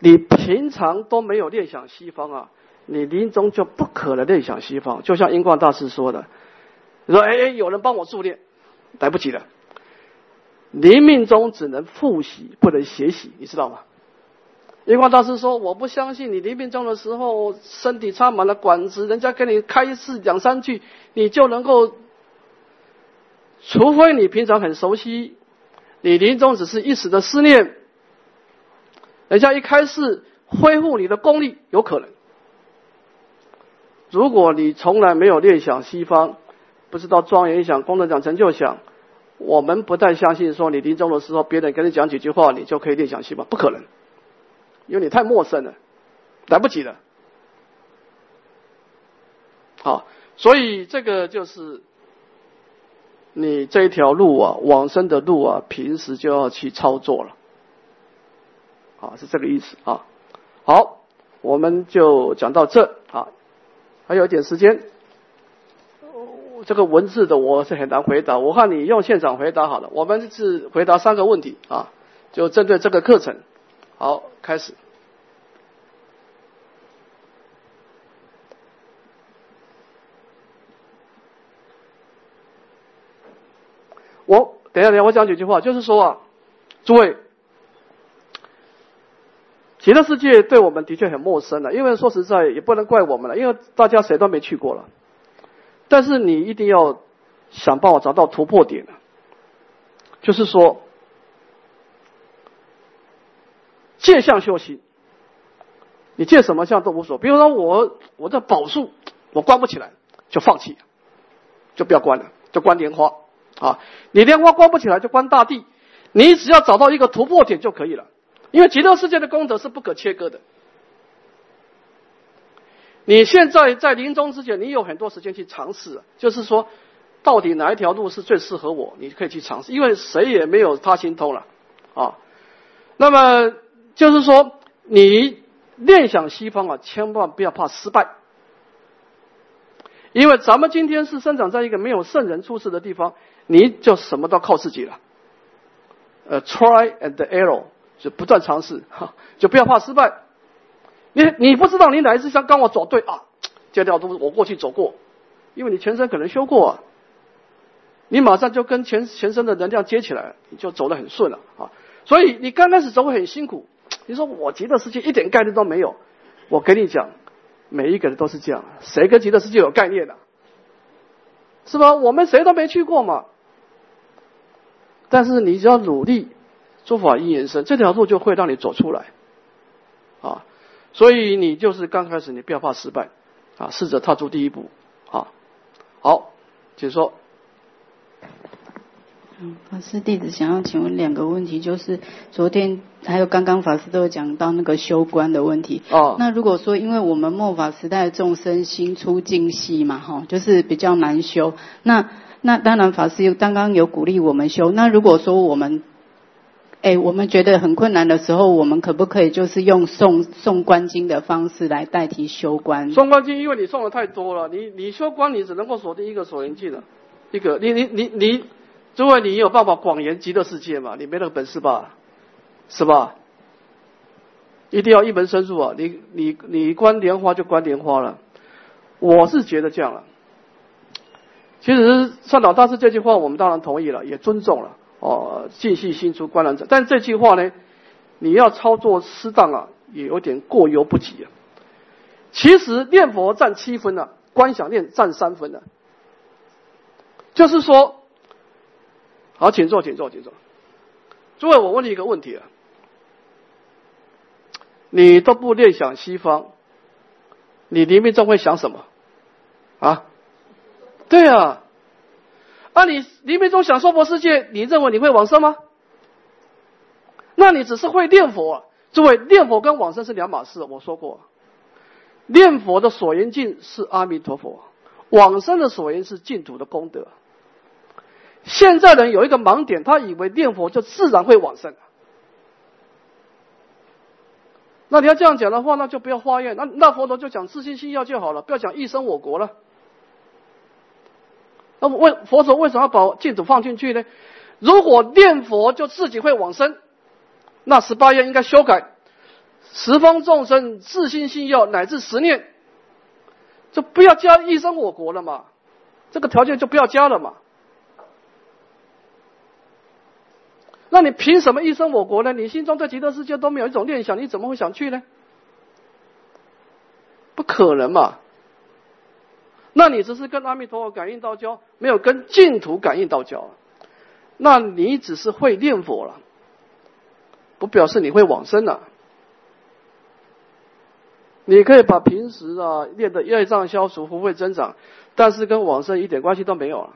你平常都没有念想西方啊，你临终就不可能念想西方。就像英光大师说的，说哎哎，有人帮我助念，来不及了。临命中只能复习，不能学习，你知道吗？英光大师说：“我不相信你临命中的时候身体插满了管子，人家给你开一次两三句，你就能够。除非你平常很熟悉，你临终只是一时的思念。”人家一开始恢复你的功力有可能。如果你从来没有念想西方，不知道庄严想、功德想、成就想，我们不太相信说你临终的时候别人跟你讲几句话，你就可以念想西方，不可能，因为你太陌生了，来不及了。好，所以这个就是你这一条路啊，往生的路啊，平时就要去操作了。啊，是这个意思啊。好，我们就讲到这啊，还有一点时间。这个文字的我是很难回答，我看你用现场回答好了。我们是回答三个问题啊，就针对这个课程。好，开始。我等一下，等下，我讲几句话，就是说啊，诸位。极乐世界对我们的确很陌生了，因为说实在也不能怪我们了，因为大家谁都没去过了。但是你一定要想办法找到突破点就是说借相修行，你借什么相都无所。比如说我我的宝树我关不起来，就放弃，就不要关了，就关莲花啊。你莲花关不起来，就关大地。你只要找到一个突破点就可以了。因为极乐世界的功德是不可切割的。你现在在临终之前，你有很多时间去尝试，就是说，到底哪一条路是最适合我，你可以去尝试。因为谁也没有他心通了啊。那么就是说，你念想西方啊，千万不要怕失败，因为咱们今天是生长在一个没有圣人出世的地方，你就什么都靠自己了。呃，try and error。就不断尝试，哈，<laughs> 就不要怕失败。你你不知道你哪一次想刚好走对啊，这条路我过去走过，因为你全身可能修过啊，你马上就跟全全身的能量接起来，你就走得很顺了啊。所以你刚开始走会很辛苦。你说我极乐世界一点概念都没有，我跟你讲，每一个人都是这样，谁跟极乐世界有概念的？是吧？我们谁都没去过嘛。但是你只要努力。诸法因缘生，这条路就会让你走出来，啊，所以你就是刚开始，你不要怕失败，啊，试着踏出第一步，啊，好，请说。嗯，法师弟子想要请问两个问题，就是昨天还有刚刚法师都有讲到那个修观的问题，哦，那如果说因为我们末法时代众生心出净息嘛，哈，就是比较难修，那那当然法师又刚刚有鼓励我们修，那如果说我们哎，我们觉得很困难的时候，我们可不可以就是用送送观经的方式来代替修观？送观经，因为你送的太多了，你你修观你只能够锁定一个锁缘境的，一个你你你你，诸位你有办法广言极乐世界吗？你没那个本事吧？是吧？一定要一门深入啊！你你你观莲花就观莲花了，我是觉得这样了。其实上老大师这句话，我们当然同意了，也尊重了。哦，尽细心出观难者，但这句话呢，你要操作适当啊，也有点过犹不及啊。其实念佛占七分呢，观想念占三分呢。就是说，好，请坐，请坐，请坐。诸位，我问你一个问题啊，你都不念想西方，你临命中会想什么？啊？对啊。啊，你黎明中想娑婆世界，你认为你会往生吗？那你只是会念佛。诸位，念佛跟往生是两码事。我说过，念佛的所缘境是阿弥陀佛，往生的所缘是净土的功德。现在人有一个盲点，他以为念佛就自然会往生。那你要这样讲的话，那就不要化验，那那佛陀就讲自信心要就好了，不要讲一生我国了。那为佛陀为什么要把净土放进去呢？如果念佛就自己会往生，那十八愿应该修改，十方众生自信心要乃至十念，就不要加一生我国了嘛，这个条件就不要加了嘛。那你凭什么一生我国呢？你心中对极乐世界都没有一种念想，你怎么会想去呢？不可能嘛！那你只是跟阿弥陀佛感应道交，没有跟净土感应道交，那你只是会念佛了，不表示你会往生了。你可以把平时啊念的业障消除、福慧增长，但是跟往生一点关系都没有了，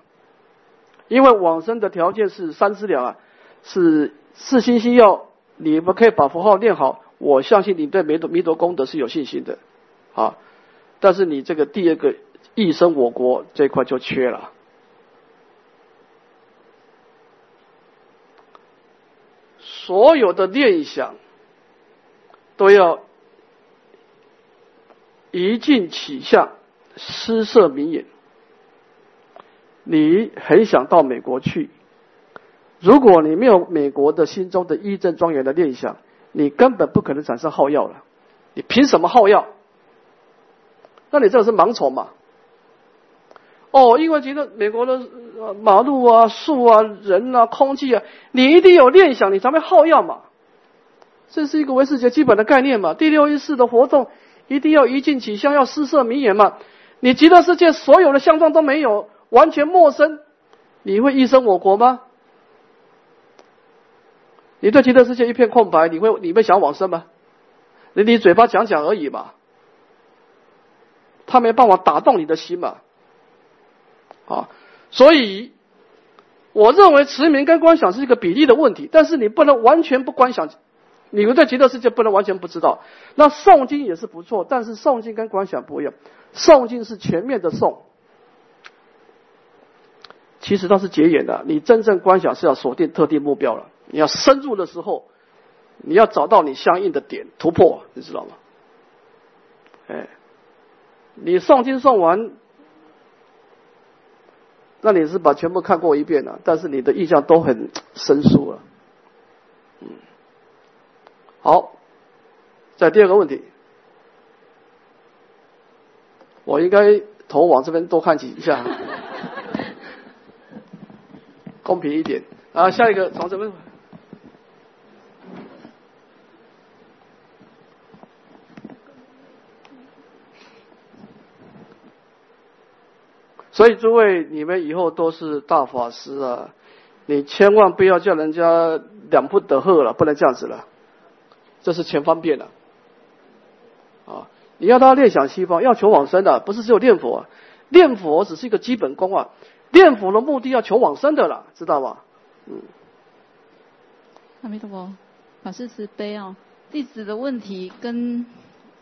因为往生的条件是三资粮啊。是四心心要，你们可以把符号念好。我相信你对弥陀弥陀功德是有信心的，啊，但是你这个第二个一生我国这块就缺了。所有的念想都要一境起相，施设名言。你很想到美国去。如果你没有美国的心中的义正庄严的念想，你根本不可能产生好药了。你凭什么好药？那你这个是盲从嘛？哦，因为觉得美国的马路啊、树啊、人啊、空气啊，你一定有念想，你才会好药嘛。这是一个唯识学基本的概念嘛。第六意识的活动一定要一境起相，要施设名言嘛。你极乐世界所有的相状都没有，完全陌生，你会一生我国吗？你对极乐世界一片空白，你会你会想往生吗？你你嘴巴讲讲而已嘛，他没办法打动你的心嘛，啊，所以我认为持名跟观想是一个比例的问题，但是你不能完全不观想，你们对极乐世界不能完全不知道。那诵经也是不错，但是诵经跟观想不一样，诵经是全面的诵，其实它是结眼的，你真正观想是要锁定特定目标了。你要深入的时候，你要找到你相应的点突破，你知道吗？哎，你诵经诵完，那你是把全部看过一遍了，但是你的印象都很生疏了。嗯，好，在第二个问题，我应该头往这边多看几下，<laughs> 公平一点啊。下一个从这边。所以诸位，你们以后都是大法师啊！你千万不要叫人家两不得喝了，不能这样子了。这是前方便的啊！你要他念想西方，要求往生的，不是只有念佛，念佛只是一个基本功啊！念佛的目的要求往生的了，知道吧？嗯。阿弥陀佛，法师慈悲哦！弟子的问题跟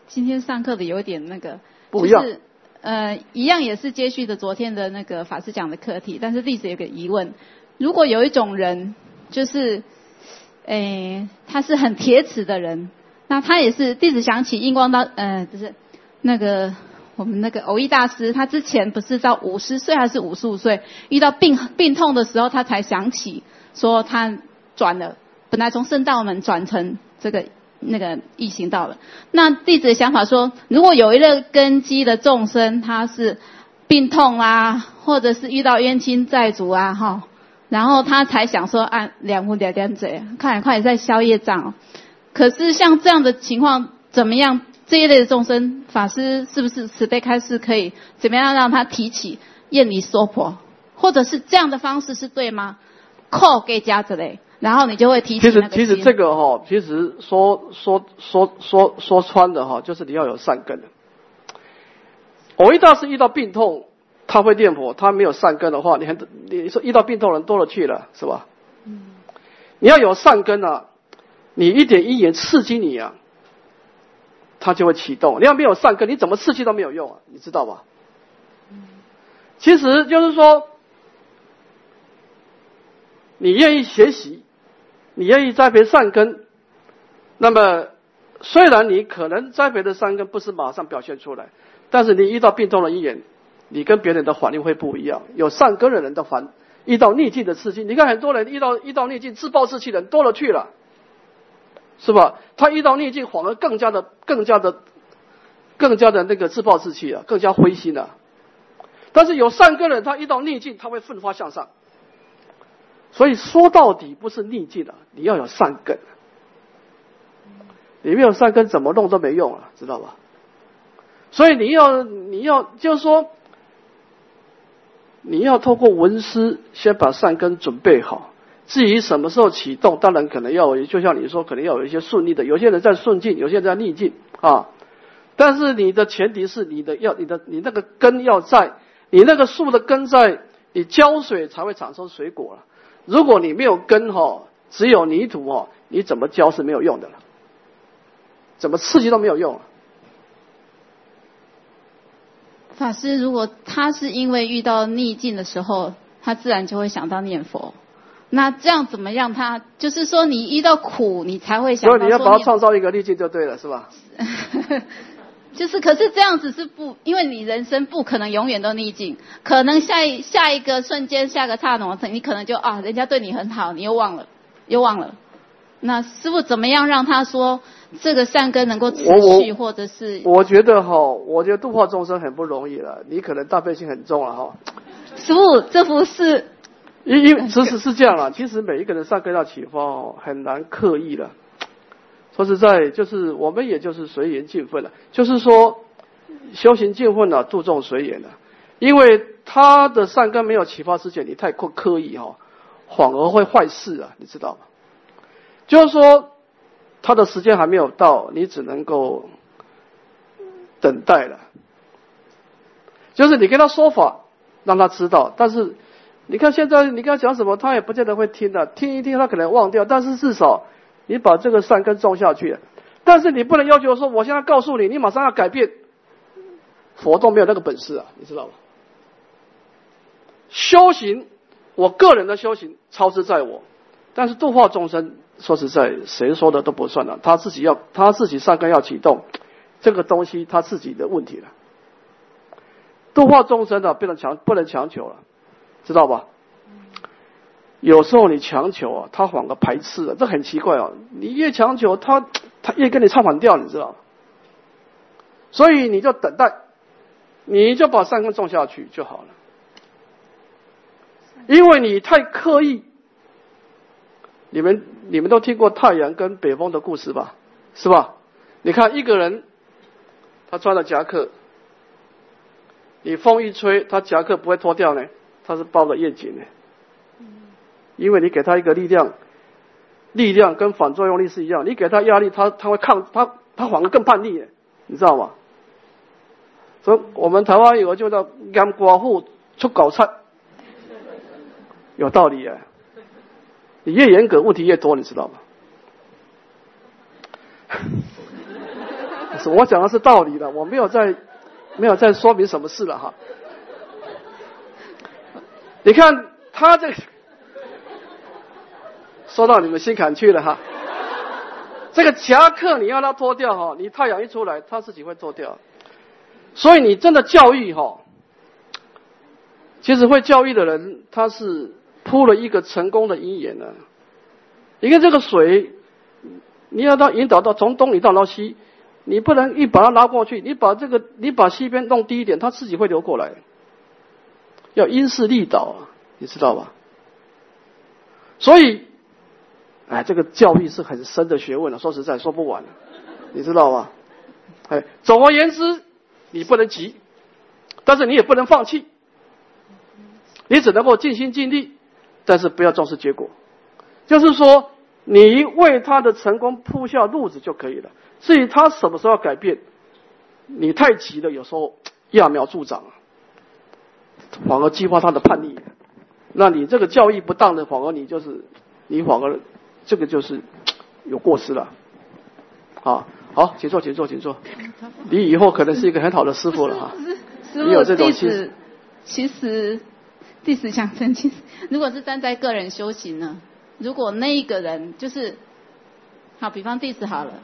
今天上课的有点那个不一样。呃，一样也是接续的昨天的那个法师讲的课题，但是弟子有个疑问：如果有一种人，就是，诶，他是很铁齿的人，那他也是弟子想起印光大，呃，就是那个我们那个偶益大师，他之前不是到五十岁还是五十五岁遇到病病痛的时候，他才想起说他转了，本来从圣道门转成这个。那个异行到了，那弟子的想法说，如果有一个根基的众生，他是病痛啊，或者是遇到冤亲债主啊，哈，然后他才想说按两步两点嘴，快快在消业障。可是像这样的情况，怎么样？这一类的众生，法师是不是慈悲开示可以怎么样让他提起厌离娑婆，或者是这样的方式是对吗？扣给家之类。然后你就会提起其实其实这个哈，其实说说说说说穿的哈，就是你要有善根的。我一大是遇到病痛，他会念佛，他没有善根的话，你很你说遇到病痛人多了去了，是吧？嗯。你要有善根啊，你一点一言刺激你啊，他就会启动。你要没有善根，你怎么刺激都没有用啊，你知道吧？嗯。其实就是说。你愿意学习，你愿意栽培善根，那么虽然你可能栽培的善根不是马上表现出来，但是你遇到病痛的因缘，你跟别人的反应会不一样。有善根的人的反，遇到逆境的刺激，你看很多人遇到遇到逆境自暴自弃的人多了去了，是吧？他遇到逆境反而更加的更加的更加的那个自暴自弃啊，更加灰心了。但是有善根的人，他遇到逆境，他会奋发向上。所以说到底不是逆境的，你要有善根。你没有善根，怎么弄都没用了，知道吧？所以你要你要就是说，你要透过文思先把善根准备好。至于什么时候启动，当然可能要就像你说，可能要有一些顺利的。有些人在顺境，有些人在逆境啊。但是你的前提是你的要你的你那个根要在，你那个树的根在，你浇水才会产生水果了。如果你没有根哈，只有泥土哈，你怎么浇是没有用的了，怎么刺激都没有用。法师，如果他是因为遇到逆境的时候，他自然就会想到念佛。那这样怎么让他？就是说，你遇到苦，你才会想到。所以你要把它创造一个逆境就对了，是吧？<laughs> 就是，可是这样子是不，因为你人生不可能永远都逆境，可能下一下一个瞬间，下个刹那，你可能就啊，人家对你很好，你又忘了，又忘了。那师傅怎么样让他说这个善根能够持续，或者是？我觉得哈，我觉得度化众生很不容易了，你可能大悲心很重了哈。师傅，这不是？因因其实是这样了，其实每一个人善根要启发哦，很难刻意的。说实在，就是我们也就是随缘尽分了。就是说，修行尽分了，注重随缘了。因为他的善根没有启发之前，你太过刻意哈，反而会坏事啊，你知道吗？就是说，他的时间还没有到，你只能够等待了。就是你跟他说法，让他知道。但是你看现在，你跟他讲什么，他也不见得会听的。听一听，他可能忘掉。但是至少。你把这个善根种下去，但是你不能要求说，我现在告诉你，你马上要改变。佛都没有那个本事啊，你知道吗？修行，我个人的修行超之在我，但是度化众生，说实在，谁说的都不算了，他自己要他自己善根要启动，这个东西他自己的问题了。度化众生的不能强不能强求了，知道吧？有时候你强求啊，他反而排斥啊，这很奇怪啊。你越强求，他他越跟你唱反调，你知道？所以你就等待，你就把善根种下去就好了。因为你太刻意，你们你们都听过太阳跟北风的故事吧？是吧？你看一个人，他穿了夹克，你风一吹，他夹克不会脱掉呢，他是包了夜景呢。因为你给他一个力量，力量跟反作用力是一样，你给他压力，他他会抗，他他反而更叛逆，你知道吗？所以我们台湾有个就叫“严寡妇出搞菜”，有道理哎。你越严格，问题越多，你知道吗？我讲的是道理的，我没有在没有在说明什么事了哈。你看他这。说到你们心坎去了哈，这个夹克你要他脱掉哈，你太阳一出来，他自己会脱掉。所以你真的教育哈，其实会教育的人，他是铺了一个成功的因缘呢。你看这个水，你要他引导到从东引导到西，你不能一把它拉过去，你把这个你把西边弄低一点，它自己会流过来。要因势利导啊，你知道吧？所以。哎，这个教育是很深的学问了，说实在说不完，你知道吗？哎，总而言之，你不能急，但是你也不能放弃，你只能够尽心尽力，但是不要重视结果。就是说，你为他的成功铺下路子就可以了。至于他什么时候要改变，你太急了，有时候揠苗助长，反而激发他的叛逆。那你这个教育不当的，反而你就是你反而。这个就是 <tsk> 有过失了，啊，好，请坐，请坐，请坐。你以后可能是一个很好的师傅了哈。你有这种其实，其实弟子想澄清，<laughs> 如果是站在个人修行呢？如果那一个人就是，好，比方弟子好了，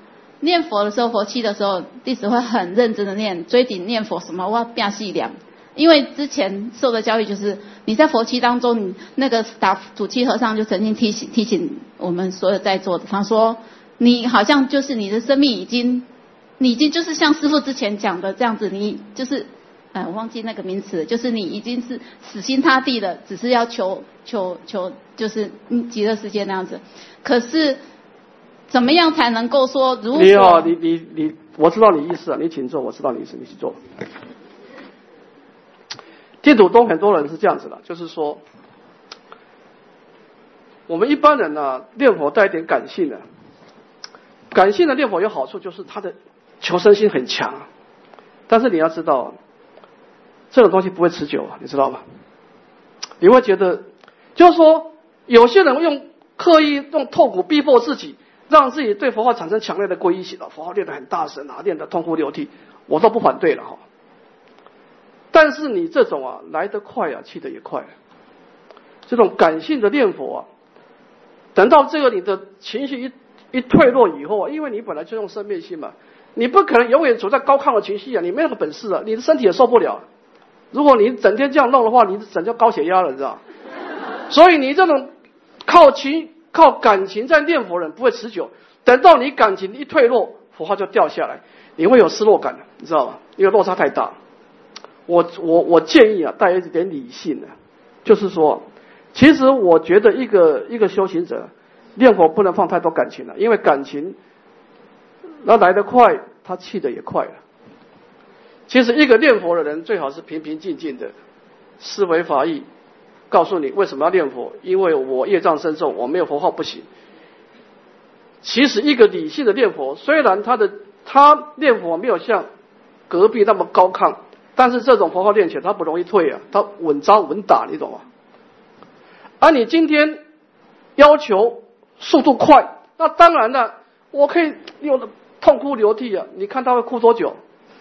念佛的时候，佛七的时候，弟子会很认真的念，追顶念佛什么，哇，变细凉。因为之前受的教育就是，你在佛七当中，你那个打主七和尚就曾经提醒提醒我们所有在座的，他说，你好像就是你的生命已经，你已经就是像师父之前讲的这样子，你就是。呃，我忘记那个名词，就是你已经是死心塌地的，只是要求求求，就是极乐世界那样子。可是怎么样才能够说，如果你好，你你你，我知道你意思啊，你请坐，我知道你意思，你去坐。净土宗很多人是这样子的，就是说，我们一般人呢、念佛带一点感性的，感性的念佛有好处，就是他的求生心很强，但是你要知道，这种东西不会持久啊，你知道吗？你会觉得，就是说，有些人用刻意用痛苦逼迫自己，让自己对佛号产生强烈的皈依心了，佛号念得很大声啊，念得痛哭流涕，我都不反对了哈。但是你这种啊，来得快啊，去得也快、这种感性的念佛啊，等到这个你的情绪一一退落以后啊，因为你本来就用生命心嘛，你不可能永远处在高亢的情绪啊，你没有个本事啊，你的身体也受不了。如果你整天这样弄的话，你整就高血压了，你知道？所以你这种靠情、靠感情在念佛人不会持久，等到你感情一退落，佛号就掉下来，你会有失落感的，你知道吗？因为落差太大。我我我建议啊，带一点理性的，就是说，其实我觉得一个一个修行者念佛不能放太多感情了，因为感情那来得快，他去的也快了。其实一个念佛的人最好是平平静静的，思维法义，告诉你为什么要念佛，因为我业障深重，我没有佛号不行。其实一个理性的念佛，虽然他的他念佛没有像隔壁那么高亢，但是这种佛号练起来他不容易退啊，它稳扎稳打，你懂吗？而你今天要求速度快，那当然了，我可以用的痛哭流涕啊，你看他会哭多久？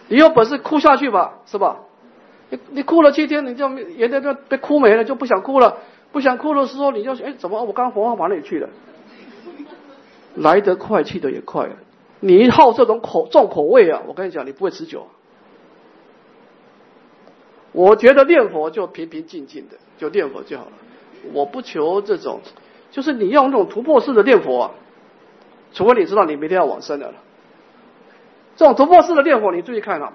你有本事哭下去吧，是吧？你你哭了七天，你就眼泪都被哭没了，就不想哭了。不想哭的时候，你就哎，怎么我刚刚佛号往哪里去了？来得快，去得也快。你一好这种口重口味啊，我跟你讲，你不会持久。我觉得念佛就平平静静的，就念佛就好了。我不求这种，就是你用那种突破式的念佛啊，除非你知道你明天要往生的了。这种突破式的念佛，你注意看啊，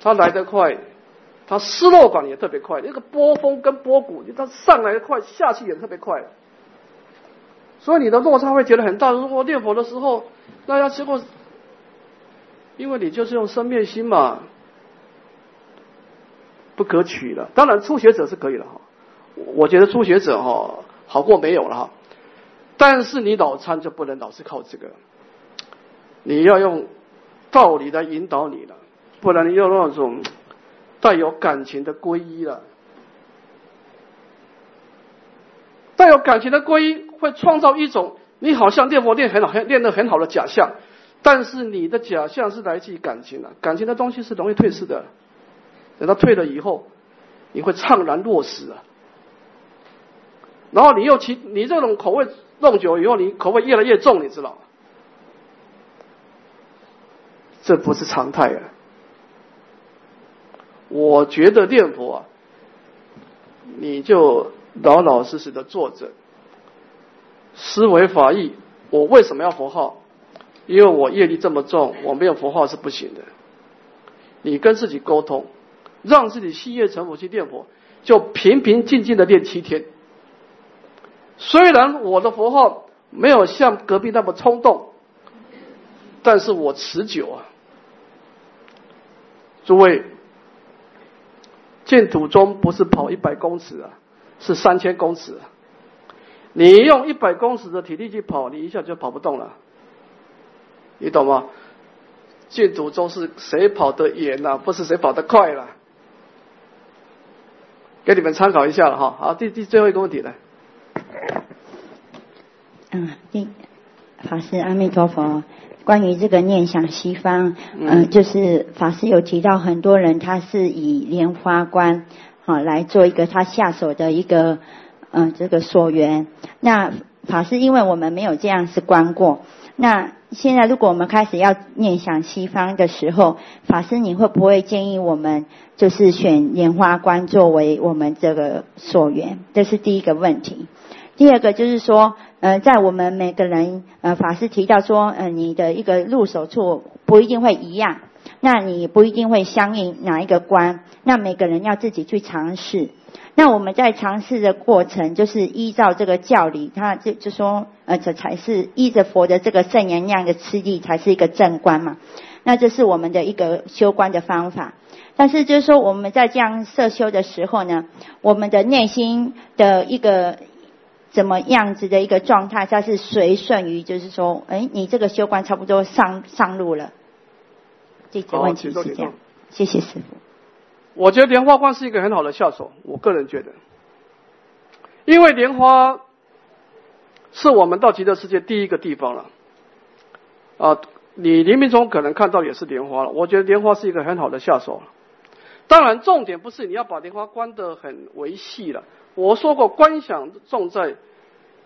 它来得快，它失落感也特别快。那个波峰跟波谷，它上来的快，下去也特别快。所以你的落差会觉得很大。如果念佛的时候，那要结果，因为你就是用生灭心嘛，不可取的。当然初学者是可以的哈，我觉得初学者哈好过没有了哈。但是你脑参就不能老是靠这个，你要用。道理来引导你了，不然你用那种 <tsk> 带有感情的皈依了。带有感情的皈依会创造一种你好像念佛念很好，练得很好的假象，但是你的假象是来自于感情的，感情的东西是容易退失的。等到退了以后，你会怅然若失啊。然后你又其你这种口味弄久以后，你口味越来越重，你知道吗？这不是常态啊！我觉得念佛啊，你就老老实实的坐着，思维法义。我为什么要佛号？因为我业力这么重，我没有佛号是不行的。你跟自己沟通，让自己心悦诚服去念佛，就平平静静的念七天。虽然我的佛号没有像隔壁那么冲动，但是我持久啊。诸位，净土中不是跑一百公尺啊，是三千公尺。你用一百公尺的体力去跑，你一下就跑不动了，你懂吗？净土中是谁跑得远呐、不是谁跑得快了。给你们参考一下了哈。好，第第最后一个问题来。嗯，第法师阿弥陀佛。关于这个念想西方，嗯、呃，就是法师有提到很多人他是以莲花观，哦来做一个他下手的一个嗯这个所缘。那法师因为我们没有这样子观过，那现在如果我们开始要念想西方的时候，法师你会不会建议我们就是选莲花观作为我们这个所缘？这是第一个问题。第二个就是说，呃，在我们每个人，呃，法师提到说，呃，你的一个入手处不一定会一样，那你不一定会相应哪一个关，那每个人要自己去尝试。那我们在尝试的过程，就是依照这个教理，他就就说，呃，这才是依着佛的这个圣言那样的次第，才是一个正观嘛。那这是我们的一个修观的方法。但是就是说，我们在这样设修的时候呢，我们的内心的一个。怎么样子的一个状态，它是随顺于，就是说，哎，你这个修观差不多上上路了。这个问题是这样。谢谢师傅。我觉得莲花观是一个很好的下手，我个人觉得，因为莲花是我们到极乐世界第一个地方了。啊，你临命中可能看到也是莲花了。我觉得莲花是一个很好的下手。当然，重点不是你要把莲花观得很维系了。我说过，观想重在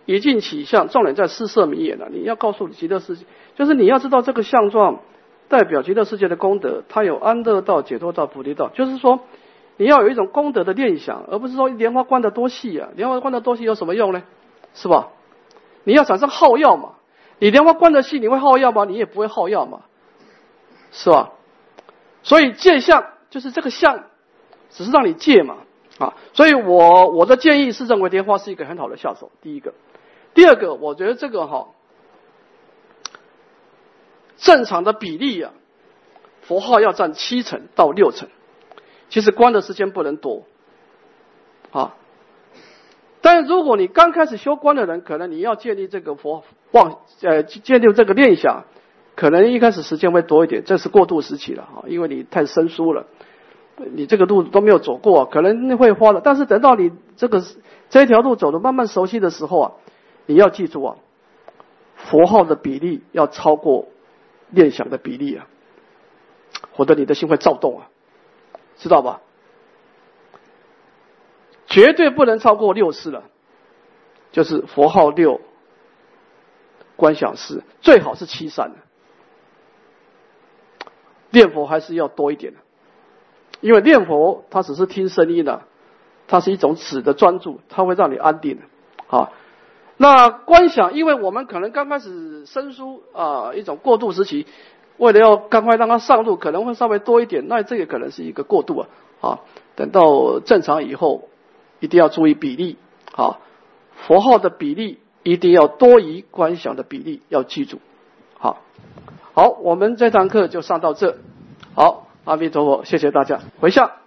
一境起相，重点在四色迷眼了。你要告诉极乐世界，就是你要知道这个相状代表极乐世界的功德，它有安乐道、解脱道、菩提道。就是说，你要有一种功德的念想，而不是说莲花观得多细啊，莲花观得多细有什么用呢？是吧？你要产生好药嘛？你莲花观得细，你会好药吗？你也不会好药嘛，是吧？所以见相就是这个相，只是让你戒嘛。啊，所以我我的建议是认为莲花是一个很好的下手。第一个，第二个，我觉得这个哈，正常的比例啊，佛号要占七成到六成，其实观的时间不能多啊。但如果你刚开始修观的人，可能你要建立这个佛望呃建立这个念想，可能一开始时间会多一点，这是过渡时期了啊，因为你太生疏了。你这个路都没有走过，可能会花了。但是等到你这个这条路走的慢慢熟悉的时候啊，你要记住啊，佛号的比例要超过念想的比例啊，否则你的心会躁动啊，知道吧？绝对不能超过六次了，就是佛号六，观想四，最好是七三的。念佛还是要多一点的。因为念佛，它只是听声音的，它是一种止的专注，它会让你安定的。好，那观想，因为我们可能刚开始生疏啊，一种过渡时期，为了要赶快让它上路，可能会稍微多一点，那这个可能是一个过渡啊。啊，等到正常以后，一定要注意比例。啊，佛号的比例一定要多于观想的比例，要记住。好，好，我们这堂课就上到这。好。阿弥陀佛，谢谢大家，回向。